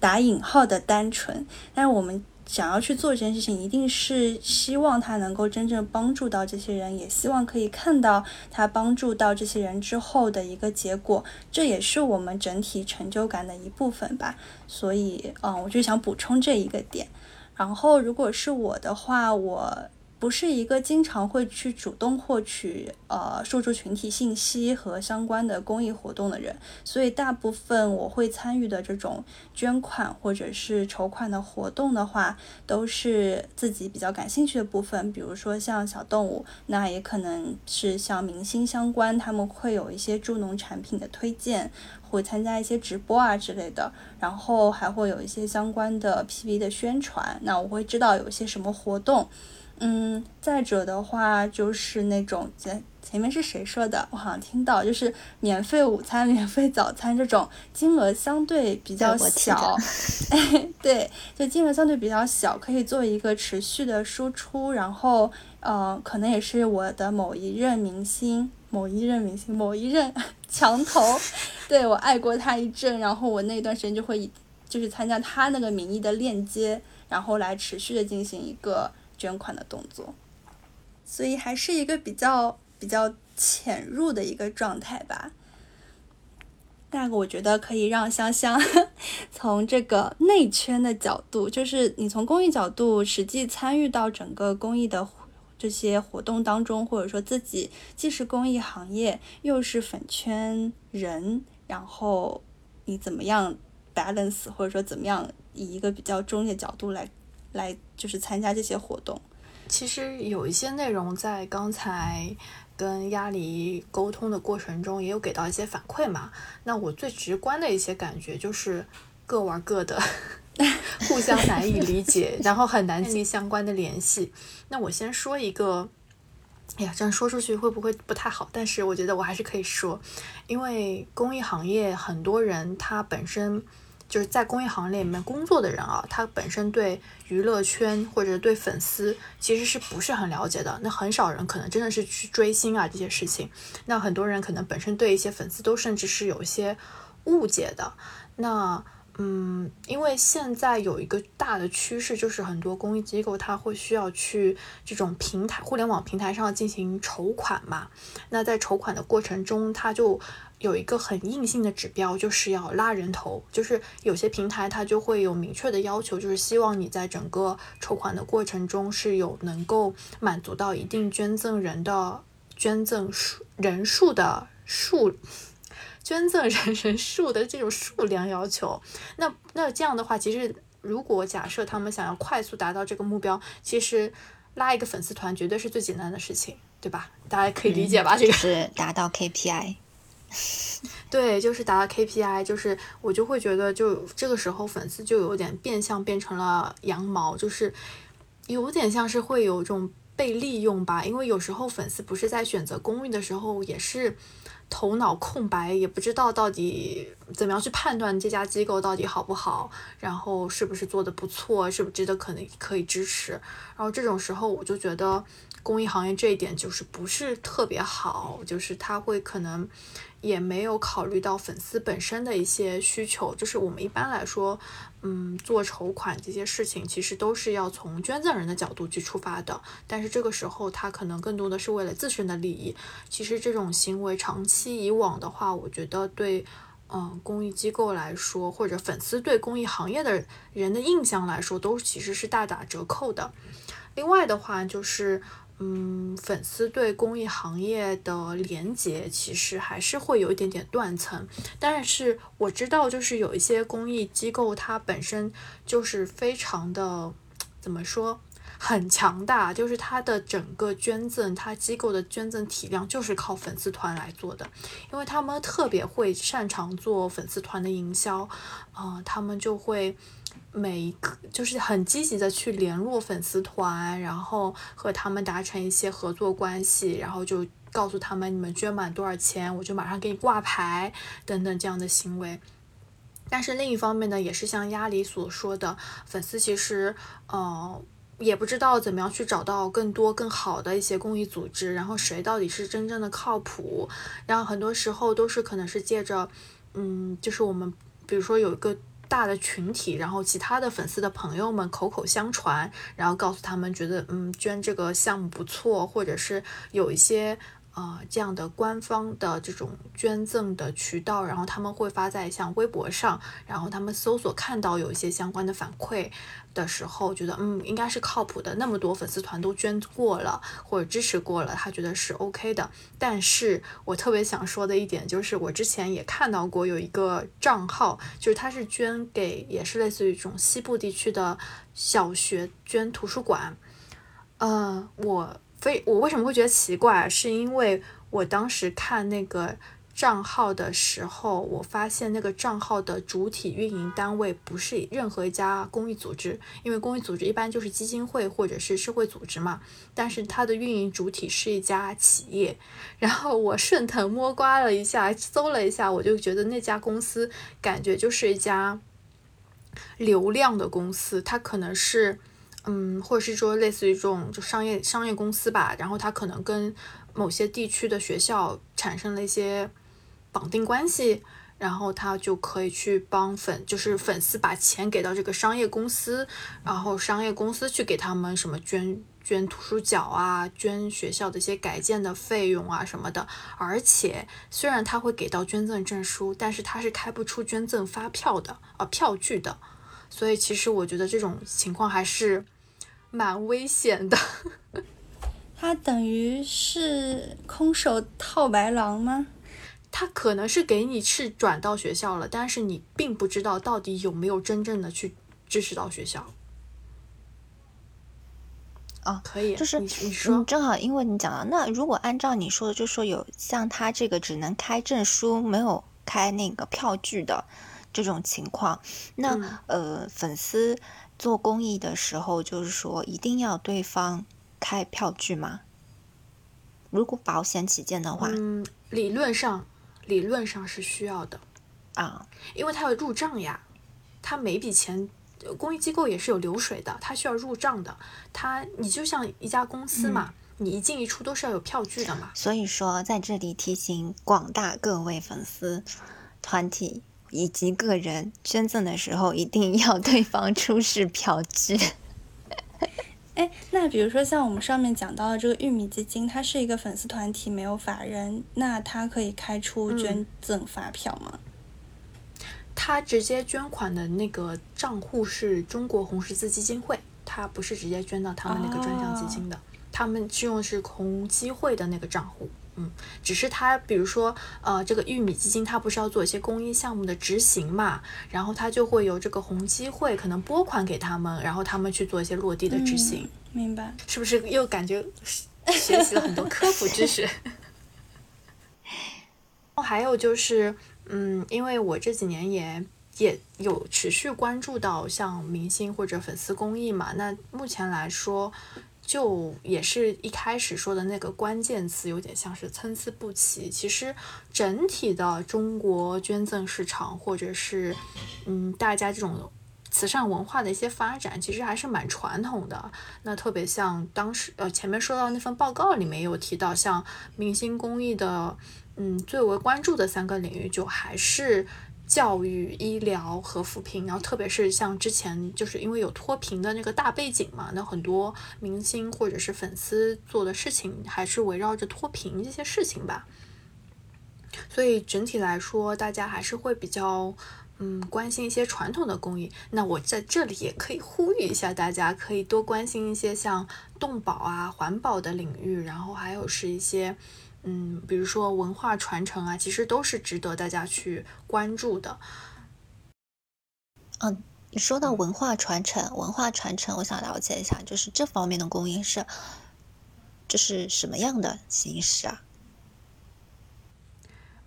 Speaker 3: 打引号的单纯，但是我们。想要去做这件事情，一定是希望他能够真正帮助到这些人，也希望可以看到他帮助到这些人之后的一个结果，这也是我们整体成就感的一部分吧。所以，嗯，我就想补充这一个点。然后，如果是我的话，我。不是一个经常会去主动获取呃受助群体信息和相关的公益活动的人，所以大部分我会参与的这种捐款或者是筹款的活动的话，都是自己比较感兴趣的部分，比如说像小动物，那也可能是像明星相关，他们会有一些助农产品的推荐，会参加一些直播啊之类的，然后还会有一些相关的 PV 的宣传，那我会知道有一些什么活动。嗯，再者的话就是那种前前面是谁说的？我好像听到就是免费午餐、免费早餐这种金额相对比较小，哎，对，就金额相对比较小，可以做一个持续的输出。然后，呃，可能也是我的某一任明星、某一任明星、某一任 墙头，对我爱过他一阵，然后我那段时间就会以就是参加他那个名义的链接，然后来持续的进行一个。捐款的动作，所以还是一个比较比较浅入的一个状态吧。那个我觉得可以让香香 从这个内圈的角度，就是你从公益角度实际参与到整个公益的这些活动当中，或者说自己既是公益行业又是粉圈人，然后你怎么样 balance，或者说怎么样以一个比较中立的角度来。来就是参加这些活动。
Speaker 2: 其实有一些内容在刚才跟鸭梨沟通的过程中，也有给到一些反馈嘛。那我最直观的一些感觉就是各玩各的，互相难以理解，然后很难建立相关的联系。那我先说一个，哎呀，这样说出去会不会不太好？但是我觉得我还是可以说，因为公益行业很多人他本身。就是在公益行业里面工作的人啊，他本身对娱乐圈或者对粉丝其实是不是很了解的。那很少人可能真的是去追星啊这些事情。那很多人可能本身对一些粉丝都甚至是有一些误解的。那嗯，因为现在有一个大的趋势，就是很多公益机构它会需要去这种平台、互联网平台上进行筹款嘛。那在筹款的过程中，它就有一个很硬性的指标，就是要拉人头，就是有些平台它就会有明确的要求，就是希望你在整个筹款的过程中是有能够满足到一定捐赠人的捐赠数人数的数，捐赠人 人数的这种数量要求。那那这样的话，其实如果假设他们想要快速达到这个目标，其实拉一个粉丝团绝对是最简单的事情，对吧？大家可以理解吧？这个
Speaker 1: 是达到 KPI。
Speaker 2: 对，就是达到 KPI，就是我就会觉得，就这个时候粉丝就有点变相变成了羊毛，就是有点像是会有这种被利用吧。因为有时候粉丝不是在选择公寓的时候，也是头脑空白，也不知道到底怎么样去判断这家机构到底好不好，然后是不是做的不错，是不是值得可能可以支持。然后这种时候，我就觉得公益行业这一点就是不是特别好，就是他会可能。也没有考虑到粉丝本身的一些需求，就是我们一般来说，嗯，做筹款这些事情，其实都是要从捐赠人的角度去出发的。但是这个时候，他可能更多的是为了自身的利益。其实这种行为长期以往的话，我觉得对，嗯，公益机构来说，或者粉丝对公益行业的人的印象来说，都其实是大打折扣的。另外的话就是。嗯，粉丝对公益行业的连接其实还是会有一点点断层，但是我知道，就是有一些公益机构，它本身就是非常的怎么说，很强大，就是它的整个捐赠，它机构的捐赠体量就是靠粉丝团来做的，因为他们特别会擅长做粉丝团的营销，啊，他们就会。每一个就是很积极的去联络粉丝团，然后和他们达成一些合作关系，然后就告诉他们你们捐满多少钱，我就马上给你挂牌等等这样的行为。但是另一方面呢，也是像鸭梨所说的，粉丝其实呃也不知道怎么样去找到更多更好的一些公益组织，然后谁到底是真正的靠谱，然后很多时候都是可能是借着嗯，就是我们比如说有一个。大的群体，然后其他的粉丝的朋友们口口相传，然后告诉他们觉得嗯捐这个项目不错，或者是有一些呃这样的官方的这种捐赠的渠道，然后他们会发在像微博上，然后他们搜索看到有一些相关的反馈。的时候觉得嗯应该是靠谱的，那么多粉丝团都捐过了或者支持过了，他觉得是 OK 的。但是我特别想说的一点就是，我之前也看到过有一个账号，就是他是捐给也是类似于这种西部地区的小学捐图书馆。呃，我非我为什么会觉得奇怪，是因为我当时看那个。账号的时候，我发现那个账号的主体运营单位不是任何一家公益组织，因为公益组织一般就是基金会或者是社会组织嘛。但是它的运营主体是一家企业。然后我顺藤摸瓜了一下，搜了一下，我就觉得那家公司感觉就是一家流量的公司，它可能是，嗯，或者是说类似于这种就商业商业公司吧。然后它可能跟某些地区的学校产生了一些。绑定关系，然后他就可以去帮粉，就是粉丝把钱给到这个商业公司，然后商业公司去给他们什么捐捐图书角啊，捐学校的一些改建的费用啊什么的。而且虽然他会给到捐赠证书，但是他是开不出捐赠发票的啊票据的。所以其实我觉得这种情况还是蛮危险的。
Speaker 3: 他等于是空手套白狼吗？
Speaker 2: 他可能是给你是转到学校了，但是你并不知道到底有没有真正的去支持到学校。
Speaker 1: 哦，
Speaker 2: 可以，
Speaker 1: 就是
Speaker 2: 你说
Speaker 1: 正好，因为你讲了那，如果按照你说的，就说有像他这个只能开证书，没有开那个票据的这种情况，那呃，粉丝做公益的时候，就是说一定要对方开票据吗？如果保险起见的话，
Speaker 2: 嗯，理论上。理论上是需要的，
Speaker 1: 啊，
Speaker 2: 因为它要入账呀，它每笔钱，公益机构也是有流水的，它需要入账的，它你就像一家公司嘛，你一进一出都是要有票据的嘛。
Speaker 1: 所以说，在这里提醒广大各位粉丝团体以及个人捐赠的时候，一定要对方出示票据。
Speaker 3: 哎，那比如说像我们上面讲到的这个玉米基金，它是一个粉丝团体，没有法人，那它可以开出捐赠发票吗？
Speaker 2: 他直接捐款的那个账户是中国红十字基金会，他不是直接捐到他们那个专项基金的，他们是用的是红基会的那个账户。嗯，只是他，比如说，呃，这个玉米基金，它不是要做一些公益项目的执行嘛？然后他就会由这个红基会可能拨款给他们，然后他们去做一些落地的执行。
Speaker 3: 明白？
Speaker 2: 是不是又感觉学习了很多科普知识？还有就是，嗯，因为我这几年也也有持续关注到像明星或者粉丝公益嘛，那目前来说。就也是一开始说的那个关键词，有点像是参差不齐。其实整体的中国捐赠市场，或者是嗯大家这种慈善文化的一些发展，其实还是蛮传统的。那特别像当时呃前面说到那份报告里面有提到，像明星公益的嗯最为关注的三个领域，就还是。教育、医疗和扶贫，然后特别是像之前就是因为有脱贫的那个大背景嘛，那很多明星或者是粉丝做的事情还是围绕着脱贫这些事情吧。所以整体来说，大家还是会比较嗯，关心一些传统的公益。那我在这里也可以呼吁一下大家，可以多关心一些像动保啊、环保的领域，然后还有是一些，嗯，比如说文化传承啊，其实都是值得大家去关注的。
Speaker 1: 嗯，你说到文化传承，文化传承，我想了解一下，就是这方面的供应是，这是什么样的形式啊？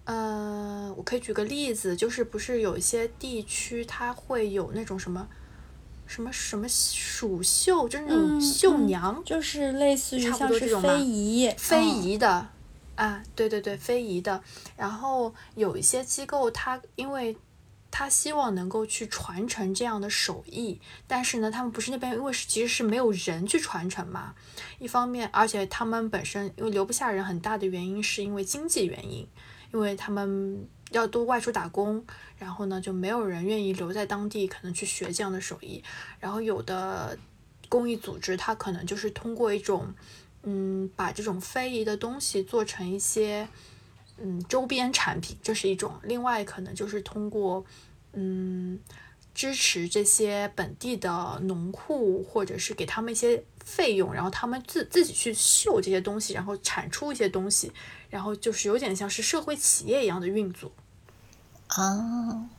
Speaker 2: 呃，我可以举个例子，就是不是有一些地区它会有那种什么什么什么蜀绣，就是那种绣娘，
Speaker 3: 就是类似于
Speaker 2: 像是
Speaker 3: 非遗
Speaker 2: 非遗的啊，对对对，非遗的。然后有一些机构，它因为他希望能够去传承这样的手艺，但是呢，他们不是那边，因为是其实是没有人去传承嘛。一方面，而且他们本身因为留不下人，很大的原因是因为经济原因。因为他们要都外出打工，然后呢，就没有人愿意留在当地，可能去学这样的手艺。然后有的公益组织，它可能就是通过一种，嗯，把这种非遗的东西做成一些，嗯，周边产品，这是一种。另外，可能就是通过，嗯，支持这些本地的农户，或者是给他们一些费用，然后他们自自己去绣这些东西，然后产出一些东西。然后就是有点像是社会企业一样的运作，
Speaker 1: 啊，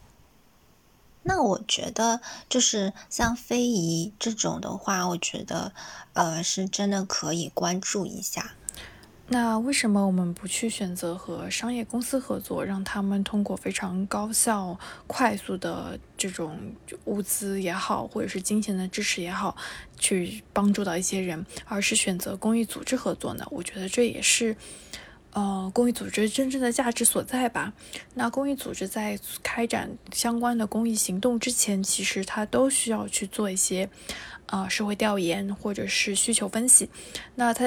Speaker 1: 那我觉得就是像非遗这种的话，我觉得呃是真的可以关注一下。
Speaker 2: 那为什么我们不去选择和商业公司合作，让他们通过非常高效、快速的这种物资也好，或者是金钱的支持也好，去帮助到一些人，而是选择公益组织合作呢？我觉得这也是。呃，公益组织真正的价值所在吧？那公益组织在开展相关的公益行动之前，其实它都需要去做一些，呃，社会调研或者是需求分析。那它。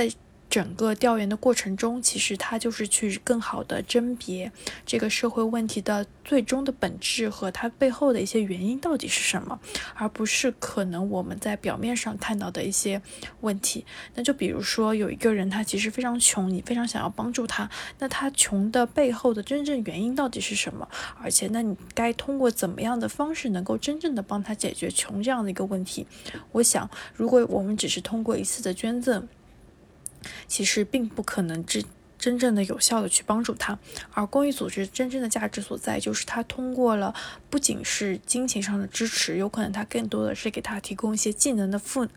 Speaker 2: 整个调研的过程中，其实它就是去更好的甄别这个社会问题的最终的本质和它背后的一些原因到底是什么，而不是可能我们在表面上看到的一些问题。那就比如说有一个人他其实非常穷，你非常想要帮助他，那他穷的背后的真正原因到底是什么？而且那你该通过怎么样的方式能够真正的帮他解决穷这样的一个问题？我想，如果我们只是通过一次的捐赠，其实并不可能真真正的有效的去帮助他，而公益组织真正的价值所在，就是他通过了不仅是金钱上的支持，有可能他更多的是给他提供一些技能的赋，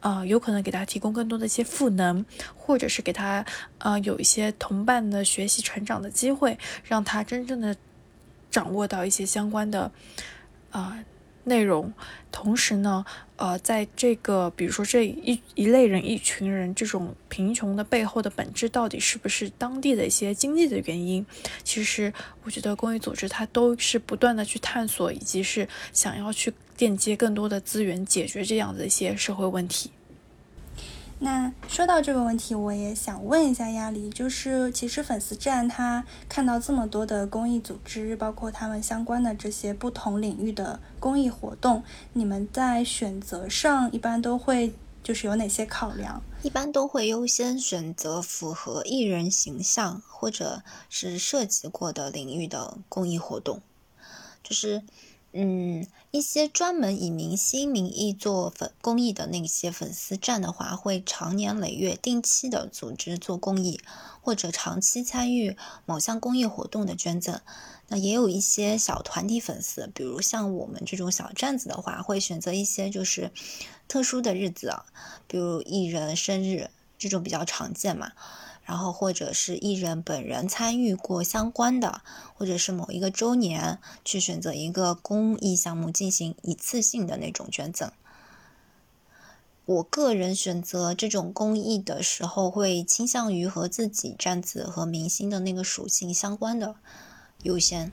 Speaker 2: 呃，有可能给他提供更多的一些赋能，或者是给他呃有一些同伴的学习成长的机会，让他真正的掌握到一些相关的啊。内容，同时呢，呃，在这个比如说这一一类人、一群人这种贫穷的背后的本质，到底是不是当地的一些经济的原因？其实，我觉得公益组织它都是不断的去探索，以及是想要去链接更多的资源，解决这样的一些社会问题。
Speaker 3: 那说到这个问题，我也想问一下亚里，就是其实粉丝站他看到这么多的公益组织，包括他们相关的这些不同领域的公益活动，你们在选择上一般都会就是有哪些考量？
Speaker 1: 一般都会优先选择符合艺人形象或者是涉及过的领域的公益活动，就是。嗯，一些专门以明星名义做粉公益的那些粉丝站的话，会长年累月、定期的组织做公益，或者长期参与某项公益活动的捐赠。那也有一些小团体粉丝，比如像我们这种小站子的话，会选择一些就是特殊的日子，比如艺人生日这种比较常见嘛。然后，或者是艺人本人参与过相关的，或者是某一个周年，去选择一个公益项目进行一次性的那种捐赠。我个人选择这种公益的时候，会倾向于和自己站子和明星的那个属性相关的优先。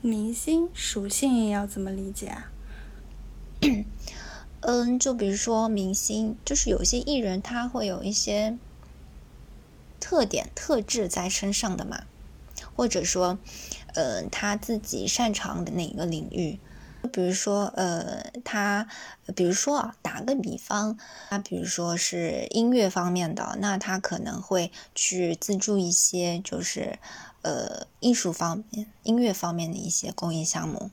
Speaker 3: 明星属性要怎么理解啊？
Speaker 1: 嗯，就比如说明星，就是有些艺人他会有一些。特点特质在身上的嘛或者说呃他自己擅长的哪个领域。比如说呃他比如说啊打个比方他比如说是音乐方面的那他可能会去资助一些就是呃艺术方面音乐方面的一些公益项目。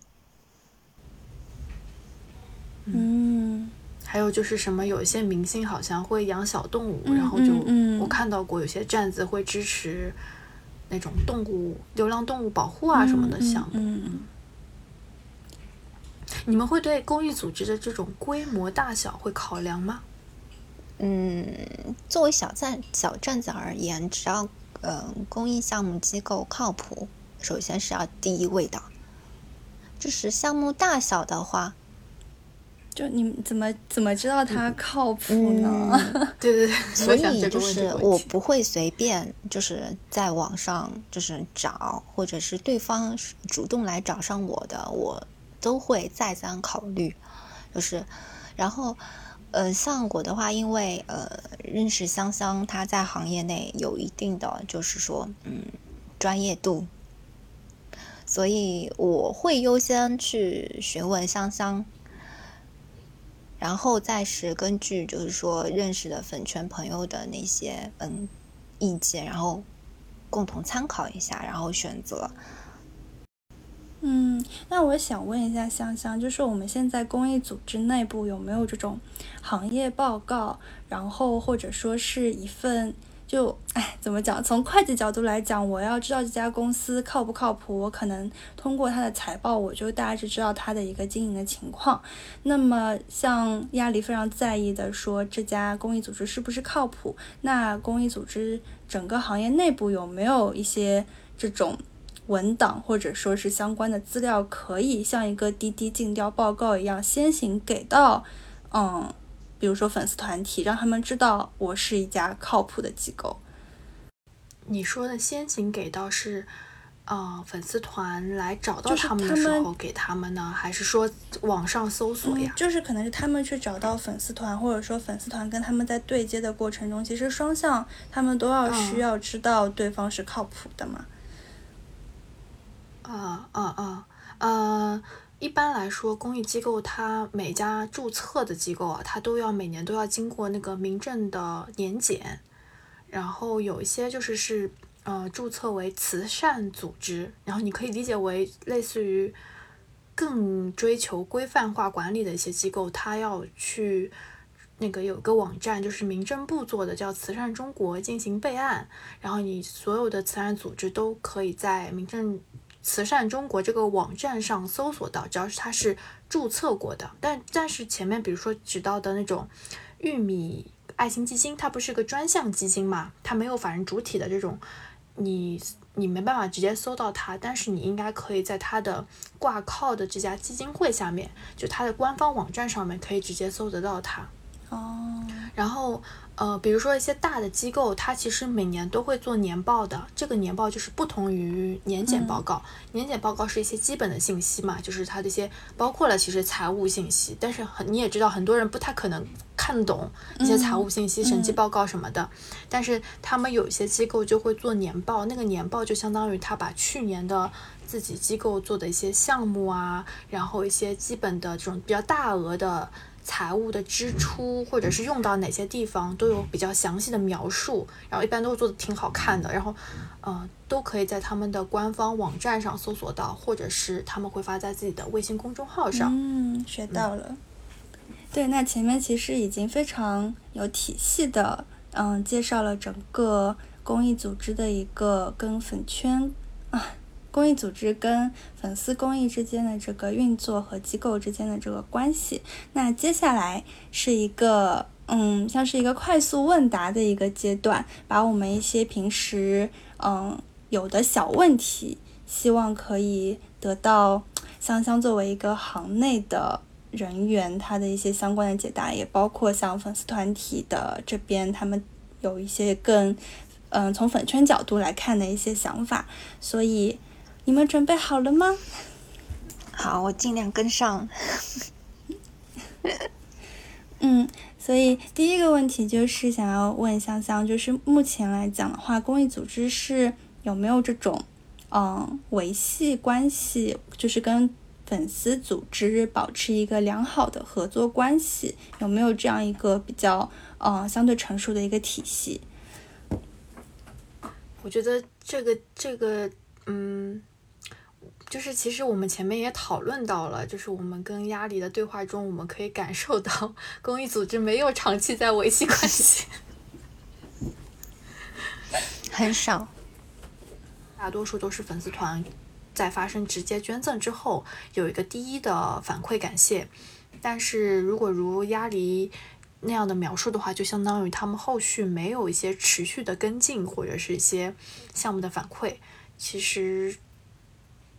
Speaker 3: 嗯。
Speaker 2: 还有就是什么，有一些明星好像会养小动物，
Speaker 3: 嗯
Speaker 2: 然后就
Speaker 3: 嗯嗯
Speaker 2: 我看到过有些站子会支持那种动物、流浪动物保护啊什么的项目。
Speaker 3: 嗯嗯
Speaker 2: 你们会对公益组织的这种规模大小会考量吗？
Speaker 1: 嗯，作为小站小站子而言，只要呃公益项目机构靠谱，首先是要第一位的。就是项目大小的话，
Speaker 3: 就你们怎么怎么知道它靠谱呢？
Speaker 1: 嗯，
Speaker 2: 对对对，
Speaker 1: 所以就是我不会随便就是在网上就是找，或者是对方主动来找上我的，我都会再三考虑。就是，然后，呃，像我的话，因为呃认识香香，她在行业内有一定的就是说嗯专业度，所以我会优先去询问香香。然后再是根据就是说认识的粉圈朋友的那些嗯意见，然后共同参考一下，然后选择。
Speaker 3: 嗯，那我想问一下香香，就是我们现在公益组织内部有没有这种行业报告，然后或者说是一份就哎怎么讲？从会计角度来讲，我要知道这家公司靠不靠谱，我可能通过它的财报，我就大致知道它的一个经营的情况。那么像亚里非常在意的说这家公益组织是不是靠谱，那公益组织整个行业内部有没有一些这种？文档或者说是相关的资料，可以像一个滴滴尽调报告一样先行给到，嗯，比如说粉丝团体，让他们知道我是一家靠谱的机构。
Speaker 2: 你说的先行给到是，呃，粉丝团来找到他们的时候给他们呢，还是说网上搜索呀
Speaker 3: 嗯？就是可能是他们去找到粉丝团，或者说粉丝团跟他们在对接的过程中，其实双向他们都要需
Speaker 2: 嗯
Speaker 3: 要知道对方是靠谱的嘛。
Speaker 2: 啊啊啊呃，一般来说，公益机构它每家注册的机构啊，它都要每年都要经过那个民政的年检，然后有一些就是是呃注册为慈善组织，然后你可以理解为类似于更追求规范化管理的一些机构，它要去。那个有个网站，就是民政部做的，叫慈善中国进行备案，然后你所有的慈善组织都可以在民政慈善中国这个网站上搜索到，只要是它是注册过的。但但是前面比如说指到的那种玉米爱心基金，它不是个专项基金嘛，它没有法人主体的这种，你你没办法直接搜到它，但是你应该可以在它的挂靠的这家基金会下面，就它的官方网站上面可以直接搜得到它。
Speaker 3: 哦，
Speaker 2: 然后，呃，比如说一些大的机构，它其实每年都会做年报的。这个年报就是不同于年检报告，年检报告是一些基本的信息嘛，就是它这些包括了其实财务信息。但是很你也知道，很多人不太可能看懂一些财务信息、审计报告什么的。但是他们有一些机构就会做年报，那个年报就相当于他把去年的自己机构做的一些项目啊，然后一些基本的这种比较大额的。财务的支出，或者是用到哪些地方，都有比较详细的描述，然后一般都做的挺好看的，然后，呃，都可以在他们的官方网站上搜索到，或者是他们会发在自己的微信公众号上。
Speaker 3: 嗯，学到了。对，那前面其实已经非常有体系的，嗯，介绍了整个公益组织的一个跟粉圈啊。公益组织跟粉丝公益之间的这个运作和机构之间的这个关系，那接下来是一个嗯，像是一个快速问答的一个阶段，把我们一些平时嗯有的小问题，希望可以得到香香作为一个行内的人员，他的一些相关的解答，也包括像粉丝团体的这边，他们有一些更嗯从粉圈角度来看的一些想法，所以。你们准备好了吗？
Speaker 1: 好，我尽量跟上。
Speaker 3: 嗯，所以第一个问题就是想要问香香，就是目前来讲的话，公益组织是有没有这种嗯维系关系，就是跟粉丝组织保持一个良好的合作关系，有没有这样一个比较嗯相对成熟的一个体系？
Speaker 2: 我觉得这个这个嗯。就是其实我们前面也讨论到了，就是我们跟鸭梨的对话中，我们可以感受到 公益组织没有长期在维系关系，
Speaker 1: 很少，
Speaker 2: 大多数都是粉丝团在发生直接捐赠之后有一个第一的反馈感谢，但是如果如鸭梨那样的描述的话，就相当于他们后续没有一些持续的跟进或者是一些项目的反馈，其实。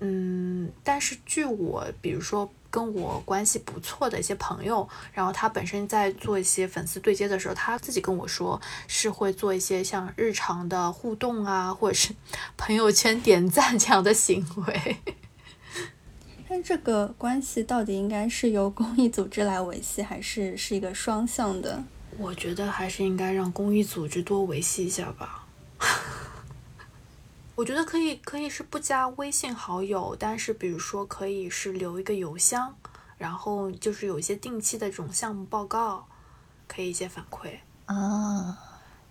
Speaker 2: 嗯，但是据我，比如说跟我关系不错的一些朋友，然后他本身在做一些粉丝对接的时候，他自己跟我说是会做一些像日常的互动啊，或者是 朋友圈点赞这样的行为。
Speaker 3: 但这个关系到底应该是由公益组织来维系，还是是一个双向的？
Speaker 2: 我觉得还是应该让公益组织多维系一下吧。我觉得可以，可以是不加微信好友，但是比如说可以是留一个邮箱，然后就是有一些定期的这种项目报告，可以一些反馈
Speaker 1: 啊，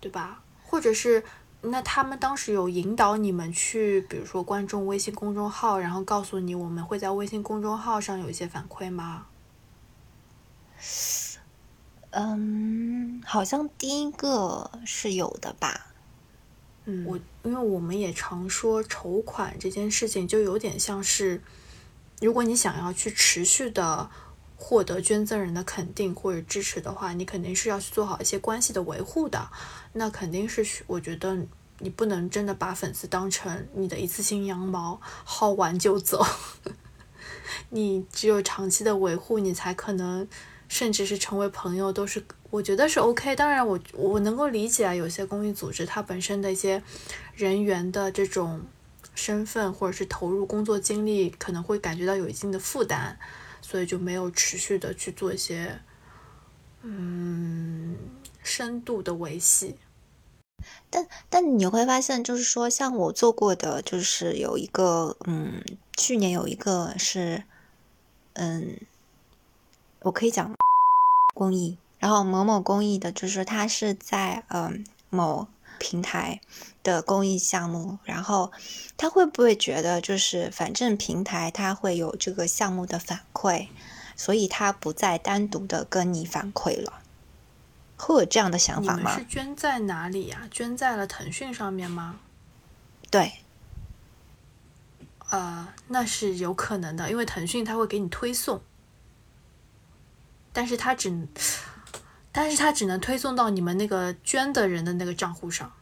Speaker 2: 对吧？或者是那他们当时有引导你们去，比如说关注微信公众号，然后告诉你我们会在微信公众号上有一些反馈吗？
Speaker 1: 嗯，好像第一个是有的吧。
Speaker 2: 我因为我们也常说筹款这件事情，就有点像是，如果你想要去持续的获得捐赠人的肯定或者支持的话，你肯定是要去做好一些关系的维护的。那肯定是，我觉得你不能真的把粉丝当成你的一次性羊毛，薅完就走。你只有长期的维护，你才可能，甚至是成为朋友，都是。我觉得是 OK，当然我我能够理解啊，有些公益组织它本身的一些人员的这种身份或者是投入工作精力，可能会感觉到有一定的负担，所以就没有持续的去做一些嗯深度的维系。
Speaker 1: 但但你会发现，就是说像我做过的，就是有一个嗯，去年有一个是嗯，我可以讲公益。然后某某公益的，就是他是在嗯某平台的公益项目，然后他会不会觉得就是反正平台他会有这个项目的反馈，所以他不再单独的跟你反馈了，会有这样的想法吗？
Speaker 2: 是捐在哪里呀？捐在了腾讯上面吗？
Speaker 1: 对，
Speaker 2: 呃，那是有可能的，因为腾讯它会给你推送，但是它只。但是它只能推送到你们那个捐的人的那个账户上，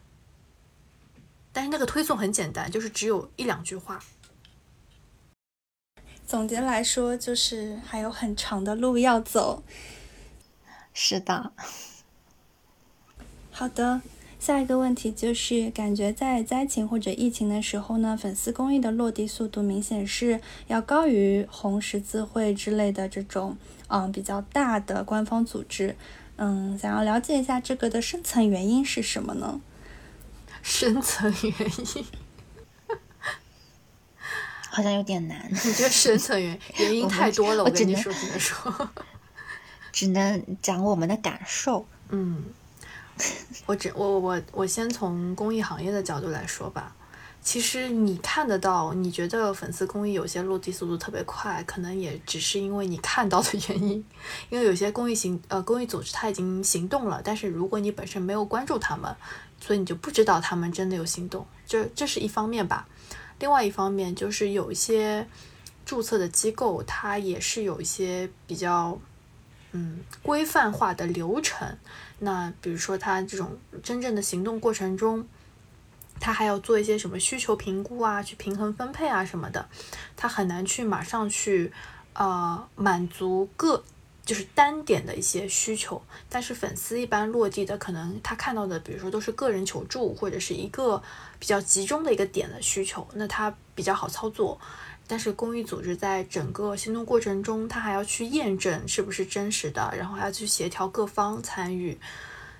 Speaker 2: 但是那个推送很简单，就是只有一两句话。
Speaker 3: 总结来说，就是还有很长的路要走。
Speaker 1: 是的。
Speaker 3: 好的，下一个问题就是，感觉在灾情或者疫情的时候呢，粉丝公益的落地速度明显是要高于红十字会之类的这种嗯比较大的官方组织。嗯，想要了解一下这个的深层原因是什么呢？
Speaker 2: 深层原因
Speaker 1: 好像有点难。
Speaker 2: 你觉得深层原 原因太多了？我跟你说，只能说，
Speaker 1: 只能讲我们的感受。
Speaker 2: 嗯，我只我我我先从公益行业的角度来说吧。其实你看得到，你觉得粉丝公益有些落地速度特别快，可能也只是因为你看到的原因。因为有些公益行呃公益组织它已经行动了，但是如果你本身没有关注他们，所以你就不知道他们真的有行动。这这是一方面吧。另外一方面就是有一些注册的机构，它也是有一些比较嗯规范化的流程。那比如说它这种真正的行动过程中。他还要做一些什么需求评估啊，去平衡分配啊什么的，他很难去马上去，呃，满足各就是单点的一些需求。但是粉丝一般落地的，可能他看到的，比如说都是个人求助或者是一个比较集中的一个点的需求，那他比较好操作。但是公益组织在整个行动过程中，他还要去验证是不是真实的，然后还要去协调各方参与，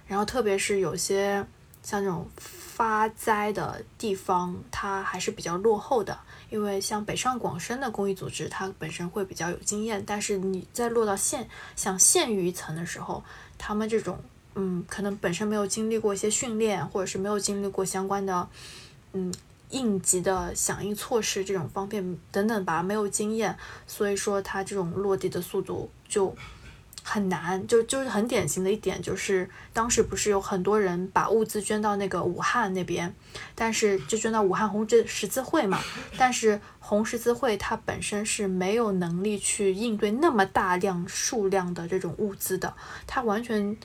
Speaker 2: 然后特别是有些像这种。发灾的地方，它还是比较落后的，因为像北上广深的公益组织，它本身会比较有经验，但是你在落到县像县域一层的时候，他们这种嗯，可能本身没有经历过一些训练，或者是没有经历过相关的嗯应急的响应措施这种方面等等吧，没有经验，所以说它这种落地的速度就很难。就就是很典型的一点，就是当时不是有很多人把物资捐到那个武汉那边，但是就捐到武汉红十字会嘛，但是红十字会它本身是没有能力去应对那么大量数量的这种物资的，它完全。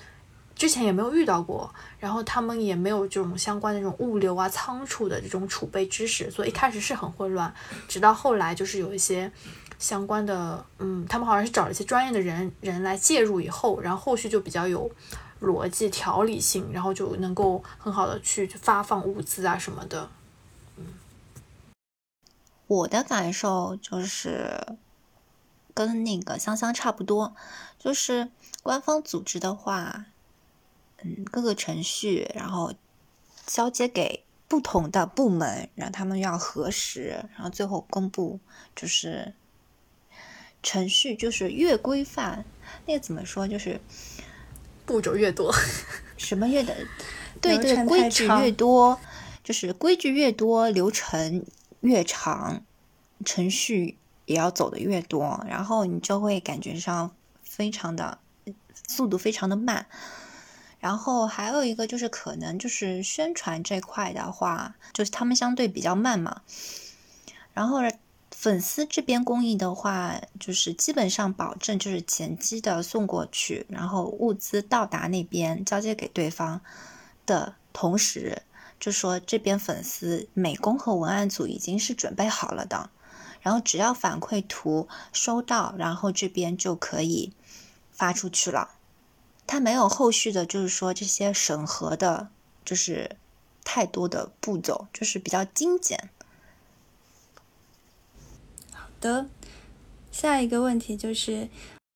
Speaker 2: 之前也没有遇到过，然后他们也没有这种相关的这种物流啊、仓储的这种储备知识，所以一开始是很混乱。直到后来，就是有一些相关的，嗯，他们好像是找了一些专业的人人来介入以后，然后后续就比较有逻辑、条理性，然后就能够很好的去发放物资啊什么的。嗯，
Speaker 1: 我的感受就是跟那个香香差不多，就是官方组织的话。嗯，各个程序，然后交接给不同的部门，让他们要核实，然后最后公布。就是程序就是越规范，那个怎么说？就是
Speaker 2: 步骤越多，
Speaker 1: 什么越的？对对，规矩越多，就是规矩越多，流程越长，程序也要走的越多，然后你就会感觉上非常的速度非常的慢。然后还有一个就是可能就是宣传这块的话，就是他们相对比较慢嘛。然后粉丝这边公益的话，就是基本上保证就是前期的送过去，然后物资到达那边交接给对方的同时，就说这边粉丝美工和文案组已经是准备好了的，然后只要反馈图收到，然后这边就可以发出去了。它没有后续的，就是说这些审核的，就是太多的步骤，就是比较精简。
Speaker 3: 好的，下一个问题就是，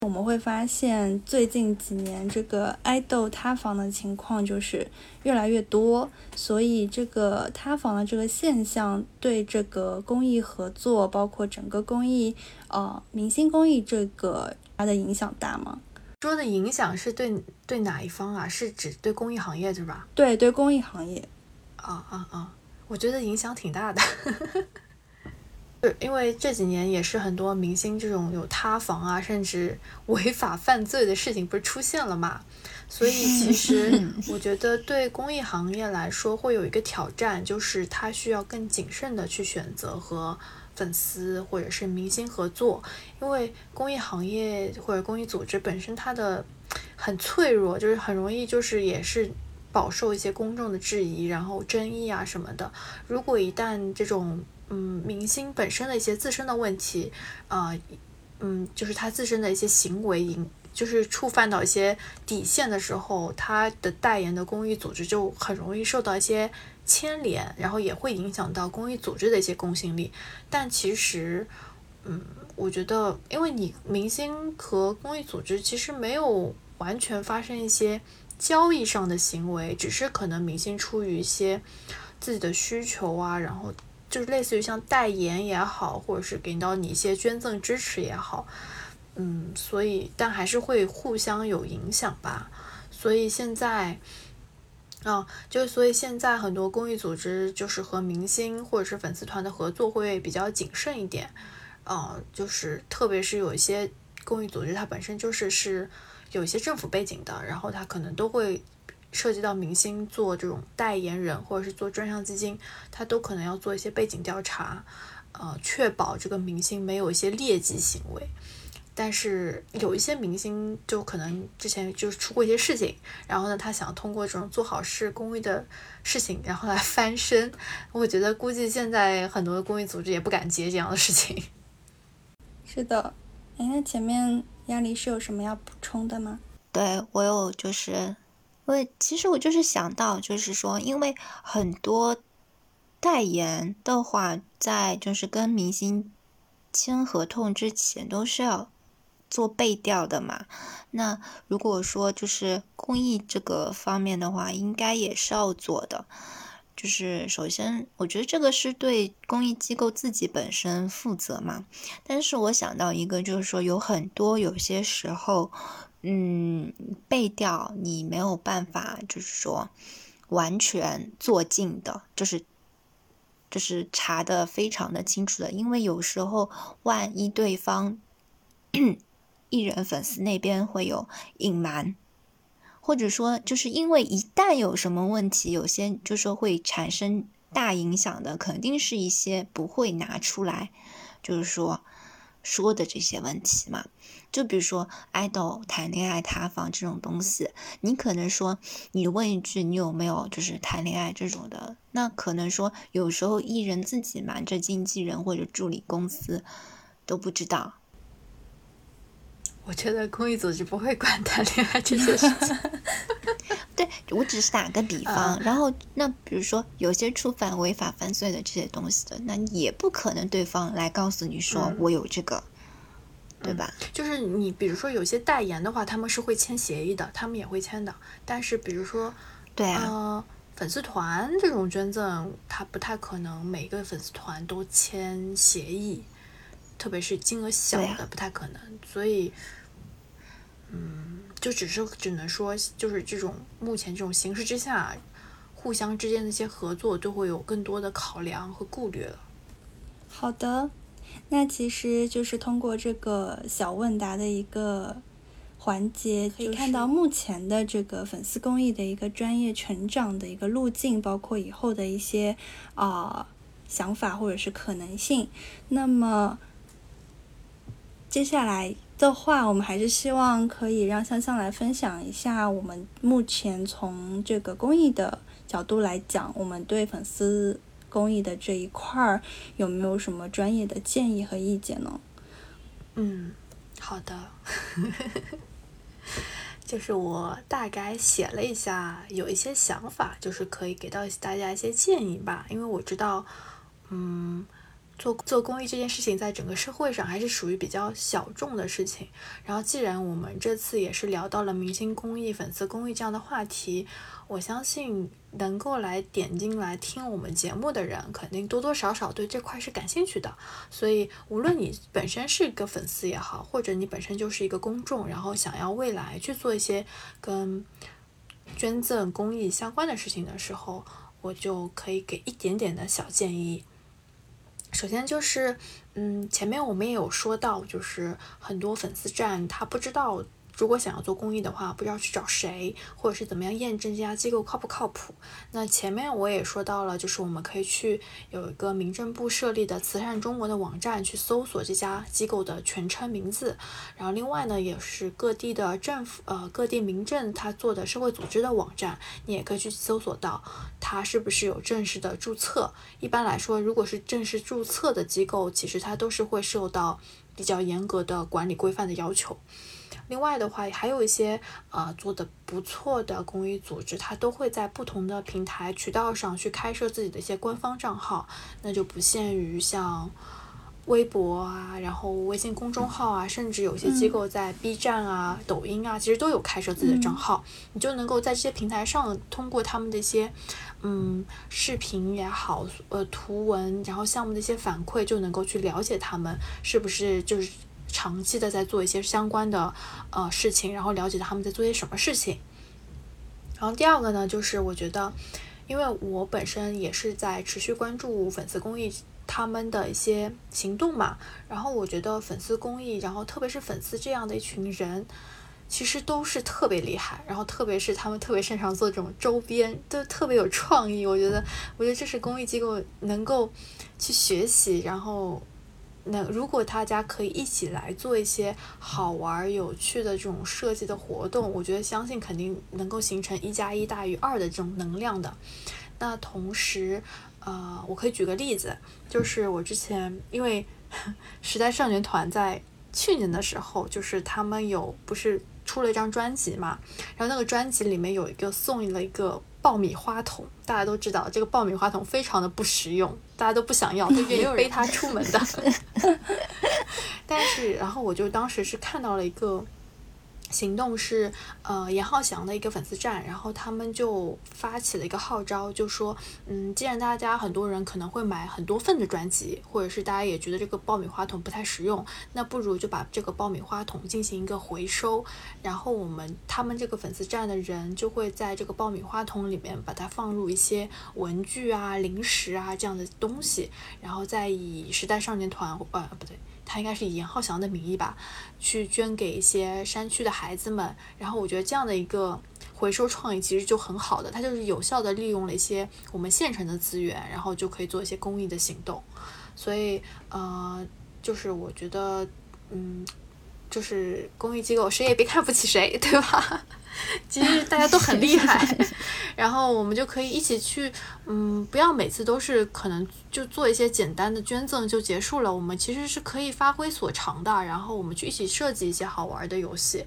Speaker 3: 我们会发现最近几年这个爱豆塌房的情况就是越来越多，所以这个塌房的这个现象对这个公益合作，包括整个公益，呃，明星公益这个它的影响大吗？
Speaker 2: 说的影响是对对哪一方啊？是指对公益行业对吧？
Speaker 3: 对对，公益行业。
Speaker 2: 啊啊啊！我觉得影响挺大的。对，因为这几年也是很多明星这种有塌房啊，甚至 违法犯罪的事情不是出现了嘛？所以其实 我觉得对公益行业来说会有一个挑战，就是他需要更谨慎的去选择和。粉丝或者是明星合作，因为公益行业或者公益组织本身它的很脆弱，就是很容易就是也是饱受一些公众的质疑，然后争议啊什么的。如果一旦这种嗯明星本身的一些自身的问题，啊嗯就是他自身的一些行为引。就是触犯到一些底线的时候，他的代言的公益组织就很容易受到一些牵连，然后也会影响到公益组织的一些公信力。但其实，嗯，我觉得，因为你明星和公益组织其实没有完全发生一些交易上的行为，只是可能明星出于一些自己的需求啊，然后就是类似于像代言也好，或者是给到你一些捐赠支持也好。嗯，所以但还是会互相有影响吧。所以现在，啊，就所以现在很多公益组织就是和明星或者是粉丝团的合作会比较谨慎一点。啊，就是特别是有一些公益组织，它本身就是是有一些政府背景的，然后它可能都会涉及到明星做这种代言人或者是做专项基金，他都可能要做一些背景调查，呃，确保这个明星没有一些劣迹行为。但是有一些明星就可能之前就是出过一些事情，然后呢，他想通过这种做好事公益的事情，然后来 翻身。我觉得估计现在很多的公益组织也不敢接这样的事情。
Speaker 3: 是的，哎，那前面亚丽是有什么要补充的吗？
Speaker 1: 对我有，就是因为其实我就是想到，就是说，因为很多代言的话，在就是跟明星签合同之前都是要。做背调的嘛，那如果说就是公益这个方面的话，应该也是要做的。就是首先，我觉得这个是对公益机构自己本身负责嘛。但是我想到一个，就是说有很多有些时候，嗯，背调你没有办法，就是说完全做尽的，就是就是查的非常的清楚的，因为有时候万一对方 艺人粉丝那边会有隐瞒，或者说就是因为一旦有什么问题，有些就说会产生大影响的，肯定是一些不会拿出来，就是说说的这些问题嘛。就比如说爱豆谈恋爱塌房这种东西，你可能说你问一句你有没有就是谈恋爱这种的，那可能说有时候艺人自己瞒着经纪人或者助理公司都不知道。
Speaker 2: 我觉得公益组织不会管谈恋爱这些事情。
Speaker 1: 对我只是打个比方，然后那比如说有些触犯违法犯罪的这些东西的，那也不可能对方来告诉你说我有这个。对吧？
Speaker 2: 就是你，比如说有些代言的话，他们是会签协议的，他们也会签的。但是比如说，
Speaker 1: 对
Speaker 2: 啊，粉丝团这种捐赠，他不太可能每个粉丝团都签协议，特别是金额小的，不太可能。所以，嗯，就只是只能说，就是这种目前这种形势之下，互相之间的一些合作就会有更多的考量和顾虑了。
Speaker 3: 好的。那其实就是通过这个小问答的一个环节，可以看到目前的这个粉丝公益的一个专业成长的一个路径，包括以后的一些啊想法或者是可能性。那么接下来的话，我们还是希望可以让香香来分享一下我们目前从这个公益的角度来讲，我们对粉丝。公益的这一块儿有没有什么专业的建议和意见呢？
Speaker 2: 嗯，好的，就是我大概写了一下，有一些想法，就是可以给到大家一些建议吧。因为我知道，嗯，做做公益这件事情，在整个社会上还是属于比较小众的事情。然后，既然我们这次也是聊到了明星公益、粉丝公益这样的话题。我相信能够来点进来听我们节目的人，肯定多多少少对这块是感兴趣的。所以，无论你本身是一个粉丝也好，或者你本身就是一个公众，然后想要未来去做一些跟捐赠公益相关的事情的时候，我就可以给一点点的小建议。首先就是，嗯，前面我们也有说到，就是很多粉丝站他不知道。如果想要做公益的话，不知道去找谁，或者是怎么样验证这家机构靠不靠谱？那前面我也说到了，就是我们可以去有一个民政部设立的慈善中国的网站去搜索这家机构的全称名字。然后另外呢，也是各地的政府呃各地民政他做的社会组织的网站，你也可以去搜索到它是不是有正式的注册。一般来说，如果是正式注册的机构，其实它都是会受到比较严格的管理规范的要求。另外的话，还有一些呃做的不错的公益组织，它都会在不同的平台渠道上去开设自己的一些官方账号，那就不限于像微博啊，然后微信公众号啊，甚至有些机构在 B 站啊、抖音啊，其实都有开设自己的账号，你就能够在这些平台上通过他们的一些嗯视频也好，呃图文，然后项目的一些反馈，就能够去了解他们是不是就是。长期的在做一些相关的呃事情，然后了解他们在做些什么事情。然后第二个呢，就是我觉得，因为我本身也是在持续关注粉丝公益他们的一些行动嘛，然后我觉得粉丝公益，然后特别是粉丝这样的一群人，其实都是特别厉害，然后特别是他们特别擅长做这种周边，都特别有创意。我觉得，我觉得这是公益机构能够去学习，然后。那如果大家可以一起来做一些好玩有趣的这种设计的活动，我觉得相信肯定能够形成一加一大于二的这种能量的。那同时，呃，我可以举个例子，就是我之前因为 时代少年团在去年的时候，就是他们有不是出了一张专辑嘛，然后那个专辑里面有一个送了一个。爆米花桶，大家都知道这个爆米花桶非常的不实用，大家都不想要，都愿意背它出门的。但是，然后我就当时是看到了一个行动是，呃，严浩翔的一个粉丝站，然后他们就发起了一个号召，就说，嗯，既然大家很多人可能会买很多份的专辑，或者是大家也觉得这个爆米花筒不太实用，那不如就把这个爆米花筒进行一个回收，然后我们他们这个粉丝站的人就会在这个爆米花筒里面把它放入一些文具啊、零食啊这样的东西，然后再以时代少年团，呃，不对。他应该是以严浩翔的名义吧，去捐给一些山区的孩子们。然后我觉得这样的一个回收创意其实就很好的，它就是有效的利用了一些我们现成的资源，然后就可以做一些公益的行动。所以，呃，就是我觉得，嗯，就是公益机构谁也别看不起谁，对吧？其实大家都很厉害，然后我们就可以一起去，嗯，不要每次都是可能就做一些简单的捐赠就结束了。我们其实是可以发挥所长的，然后我们去一起设计一些好玩的游戏。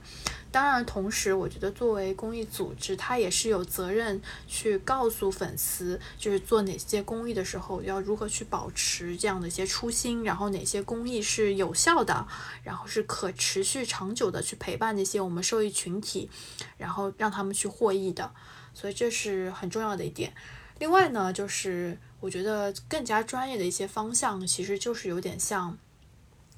Speaker 2: 当然，同时我觉得作为公益组织，它也是有责任去告诉粉丝，就是做哪些公益的时候要如何去保持这样的一些初心，然后哪些公益是有效的，然后是可持续长久的去陪伴那些我们受益群体，然后让他们去获益的。所以这是很重要的一点。另外呢，就是我觉得更加专业的一些方向，其实就是有点像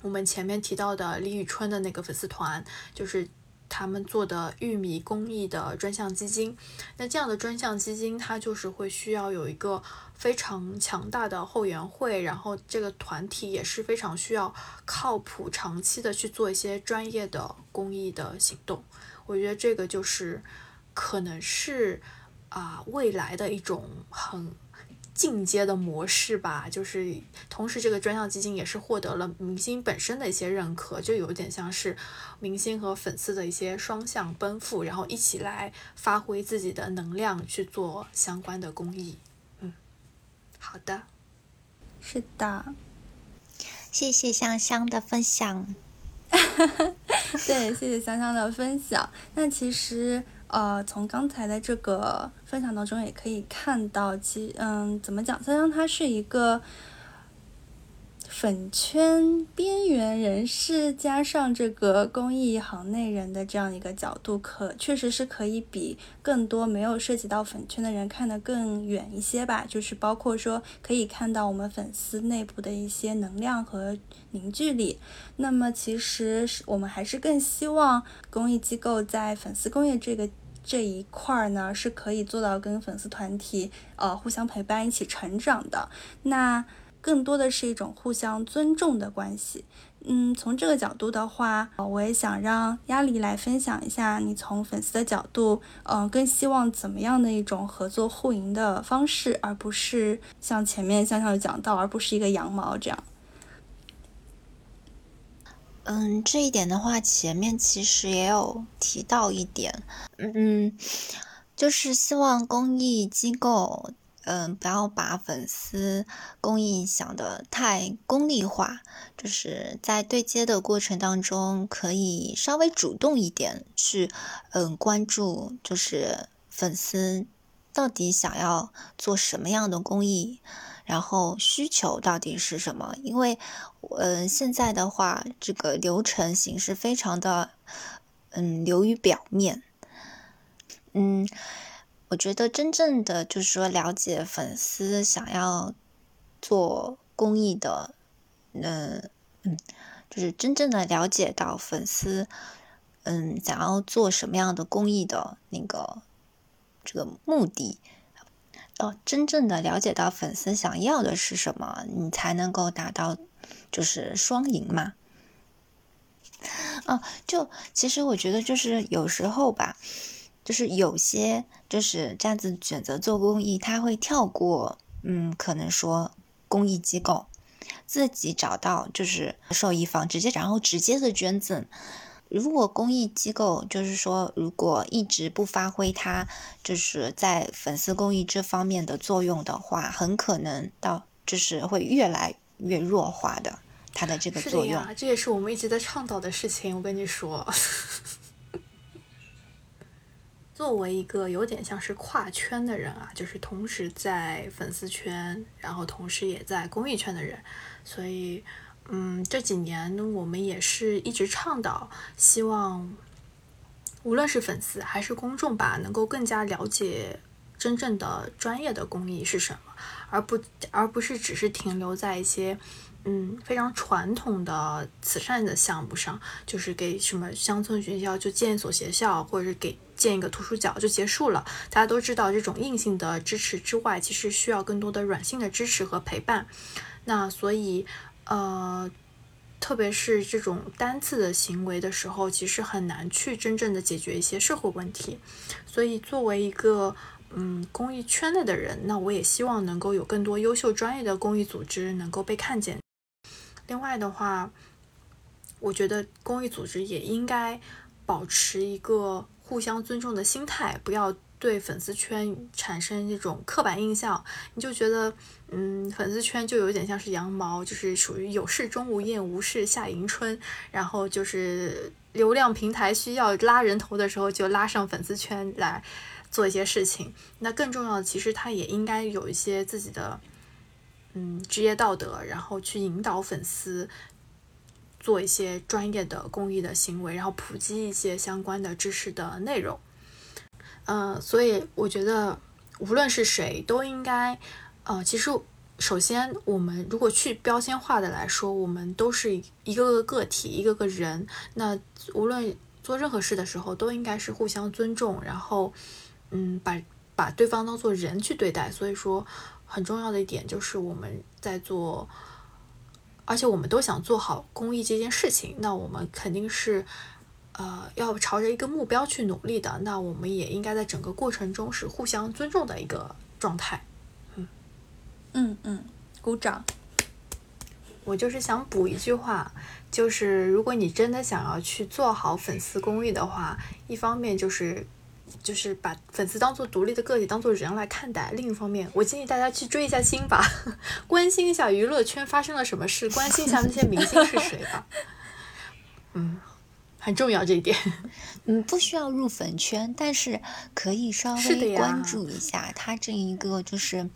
Speaker 2: 我们前面提到的李宇春的那个粉丝团，就是。他们做的玉米公益的专项基金，那这样的专项基金，它就是会需要有一个非常强大的后援会，然后这个团体也是非常需要靠谱、长期的去做一些专业的公益的行动。我觉得这个就是可能是啊未来的一种很。进阶的模式吧，就是同时这个专项基金也是获得了明星本身的一些认可，就有点像是明星和粉丝的一些双向奔赴，然后一起来发挥自己的能量去做相关的公益。嗯，好的，
Speaker 3: 是的，
Speaker 1: 谢谢香香的分享。
Speaker 3: 对，谢谢香香的分享。那其实。呃，从刚才的这个分享当中也可以看到，其嗯，怎么讲？香香他是一个粉圈边缘人士，加上这个公益行内人的这样一个角度，可确实是可以比更多没有涉及到粉圈的人看得更远一些吧。就是包括说，可以看到我们粉丝内部的一些能量和凝聚力。那么，其实是我们还是更希望公益机构在粉丝公益这个。这一块儿呢，是可以做到跟粉丝团体呃互相陪伴、一起成长的。那更多的是一种互相尊重的关系。嗯，从这个角度的话，我也想让亚丽来分享一下，你从粉丝的角度，嗯，更希望怎么样的一种合作互赢的方式，而不是像前面向上讲到，而不是一个羊毛这样。
Speaker 1: 嗯，这一点的话，前面其实也有提到一点，嗯，就是希望公益机构，嗯，不要把粉丝公益想的太功利化，就是在对接的过程当中，可以稍微主动一点去，嗯，关注就是粉丝到底想要做什么样的公益。然后需求到底是什么？因为，呃，现在的话，这个流程形式非常的，嗯，流于表面。嗯，我觉得真正的就是说了解粉丝想要做公益的，嗯嗯，就是真正的了解到粉丝，嗯，想要做什么样的公益的那个这个目的。哦，真正的了解到粉丝想要的是什么，你才能够达到就是双赢嘛。哦，就其实我觉得就是有时候吧，就是有些就是这样子选择做公益，他会跳过，嗯，可能说公益机构，自己找到就是受益方，直接然后直接的捐赠。如果公益机构就是说，如果一直不发挥它就是在粉丝公益这方面的作用的话，很可能到就是会越来越弱化的，它的这个作用。
Speaker 2: 这也是我们一直在倡导的事情。我跟你说，作为一个有点像是跨圈的人啊，就是同时在粉丝圈，然后同时也在公益圈的人，所以。嗯，这几年我们也是一直倡导，希望无论是粉丝还是公众吧，能够更加了解真正的专业的公益是什么，而不而不是只是停留在一些嗯非常传统的慈善的项目上，就是给什么乡村学校就建一所学校，或者给建一个图书角就结束了。大家都知道，这种硬性的支持之外，其实需要更多的软性的支持和陪伴。那所以呃。特别是这种单次的行为的时候，其实很难去真正的解决一些社会问题。所以，作为一个嗯公益圈内的人，那我也希望能够有更多优秀专业的公益组织能够被看见。另外的话，我觉得公益组织也应该保持一个互相尊重的心态，不要。对粉丝圈产生这种刻板印象，你就觉得，嗯，粉丝圈就有点像是羊毛，就是属于有事钟无艳，无事夏迎春。然后就是流量平台需要拉人头的时候，就拉上粉丝圈来做一些事情。那更重要的，其实他也应该有一些自己的，嗯，职业道德，然后去引导粉丝做一些专业的公益的行为，然后普及一些相关的知识的内容。嗯，所以我觉得，无论是谁都应该，呃，其实首先我们如果去标签化的来说，我们都是一个个个体，一个个人。那无论做任何事的时候，都应该是互相尊重，然后，嗯，把把对方当做人去对待。所以说，很重要的一点就是我们在做，而且我们都想做好公益这件事情，那我们肯定是。呃，要朝着一个目标去努力的，那我们也应该在整个过程中是互相尊重的一个状态。
Speaker 3: 嗯嗯嗯，鼓掌。
Speaker 2: 我就是想补一句话，就是如果你真的想要去做好粉丝公益的话，一方面就是就是把粉丝当做独立的个体，当做人来看待；另一方面，我建议大家去追一下星吧，关心一下娱乐圈发生了什么事，关心一下那些明星是谁吧。嗯。很重要这一点，
Speaker 1: 嗯，不需要入粉圈，但是可以稍微关注一下他这一个就是，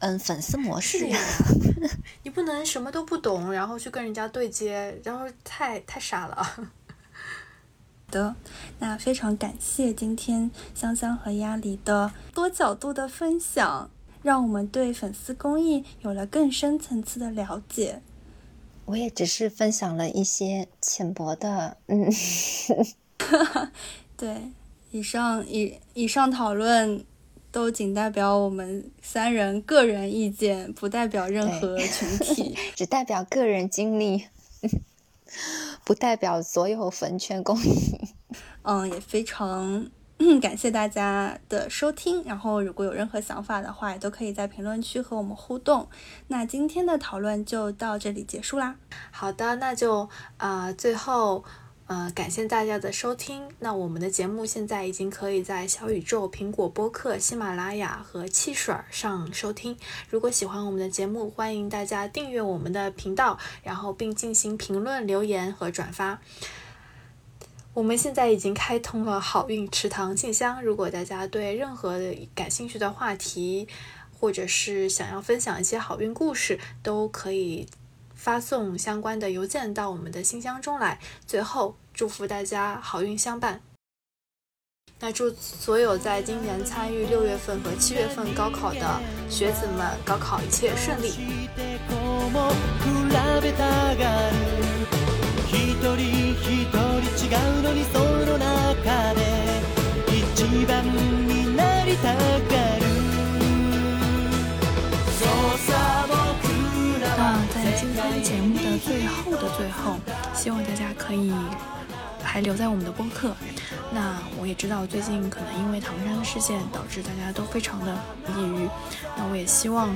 Speaker 1: 嗯，粉丝模式
Speaker 2: 呀。你不能什么都不懂，然后去跟人家对接，然后太太傻了。
Speaker 3: 的，那非常感谢今天香香和鸭梨的多角度的分享，让我们对粉丝公益有了更深层次的了解。
Speaker 1: 我也只是分享了一些浅薄的，嗯，
Speaker 3: 对，以上以以上讨论都仅代表我们三人个人意见，不代表任何群体，
Speaker 1: 只代表个人经历，不代表所有粉圈公益。
Speaker 3: 嗯，也非常。感谢大家的收听，然后如果有任何想法的话，也都可以在评论区和我们互动。那今天的讨论就到这里结束啦。
Speaker 2: 好的，那就啊，最后呃，感谢大家的收听。那我们的节目现在已经可以在小宇宙、苹果播客、喜马拉雅和汽水上收听。如果喜欢我们的节目，欢迎大家订阅我们的频道，然后并进行评论、留言和转发。我们现在已经开通了好运池塘信箱，如果大家对任何感兴趣的话题，或者是想要分享一些好运故事，都可以发送相关的邮件到我们的信箱中来。最后，祝福大家好运相伴。那祝所有在今年参与六月份和七月份高考的学子们，高考一切顺利。那在今天节目的最后的最后，希望大家可以还留在我们的播客。那我也知道最近可能因为唐山的事件导致大家都非常的抑郁，那我也希望。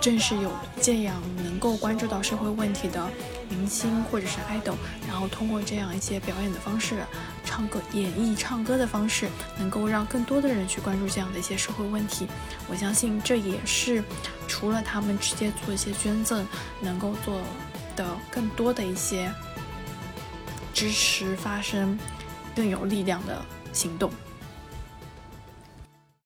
Speaker 2: 正是有这样能够关注到社会问题的明星或者是 idol，然后通过这样一些表演的方式、唱歌、演绎、唱歌的方式，能够让更多的人去关注这样的一些社会问题。我相信这也是除了他们直接做一些捐赠，能够做的更多的一些支持发声、更有力量的行动。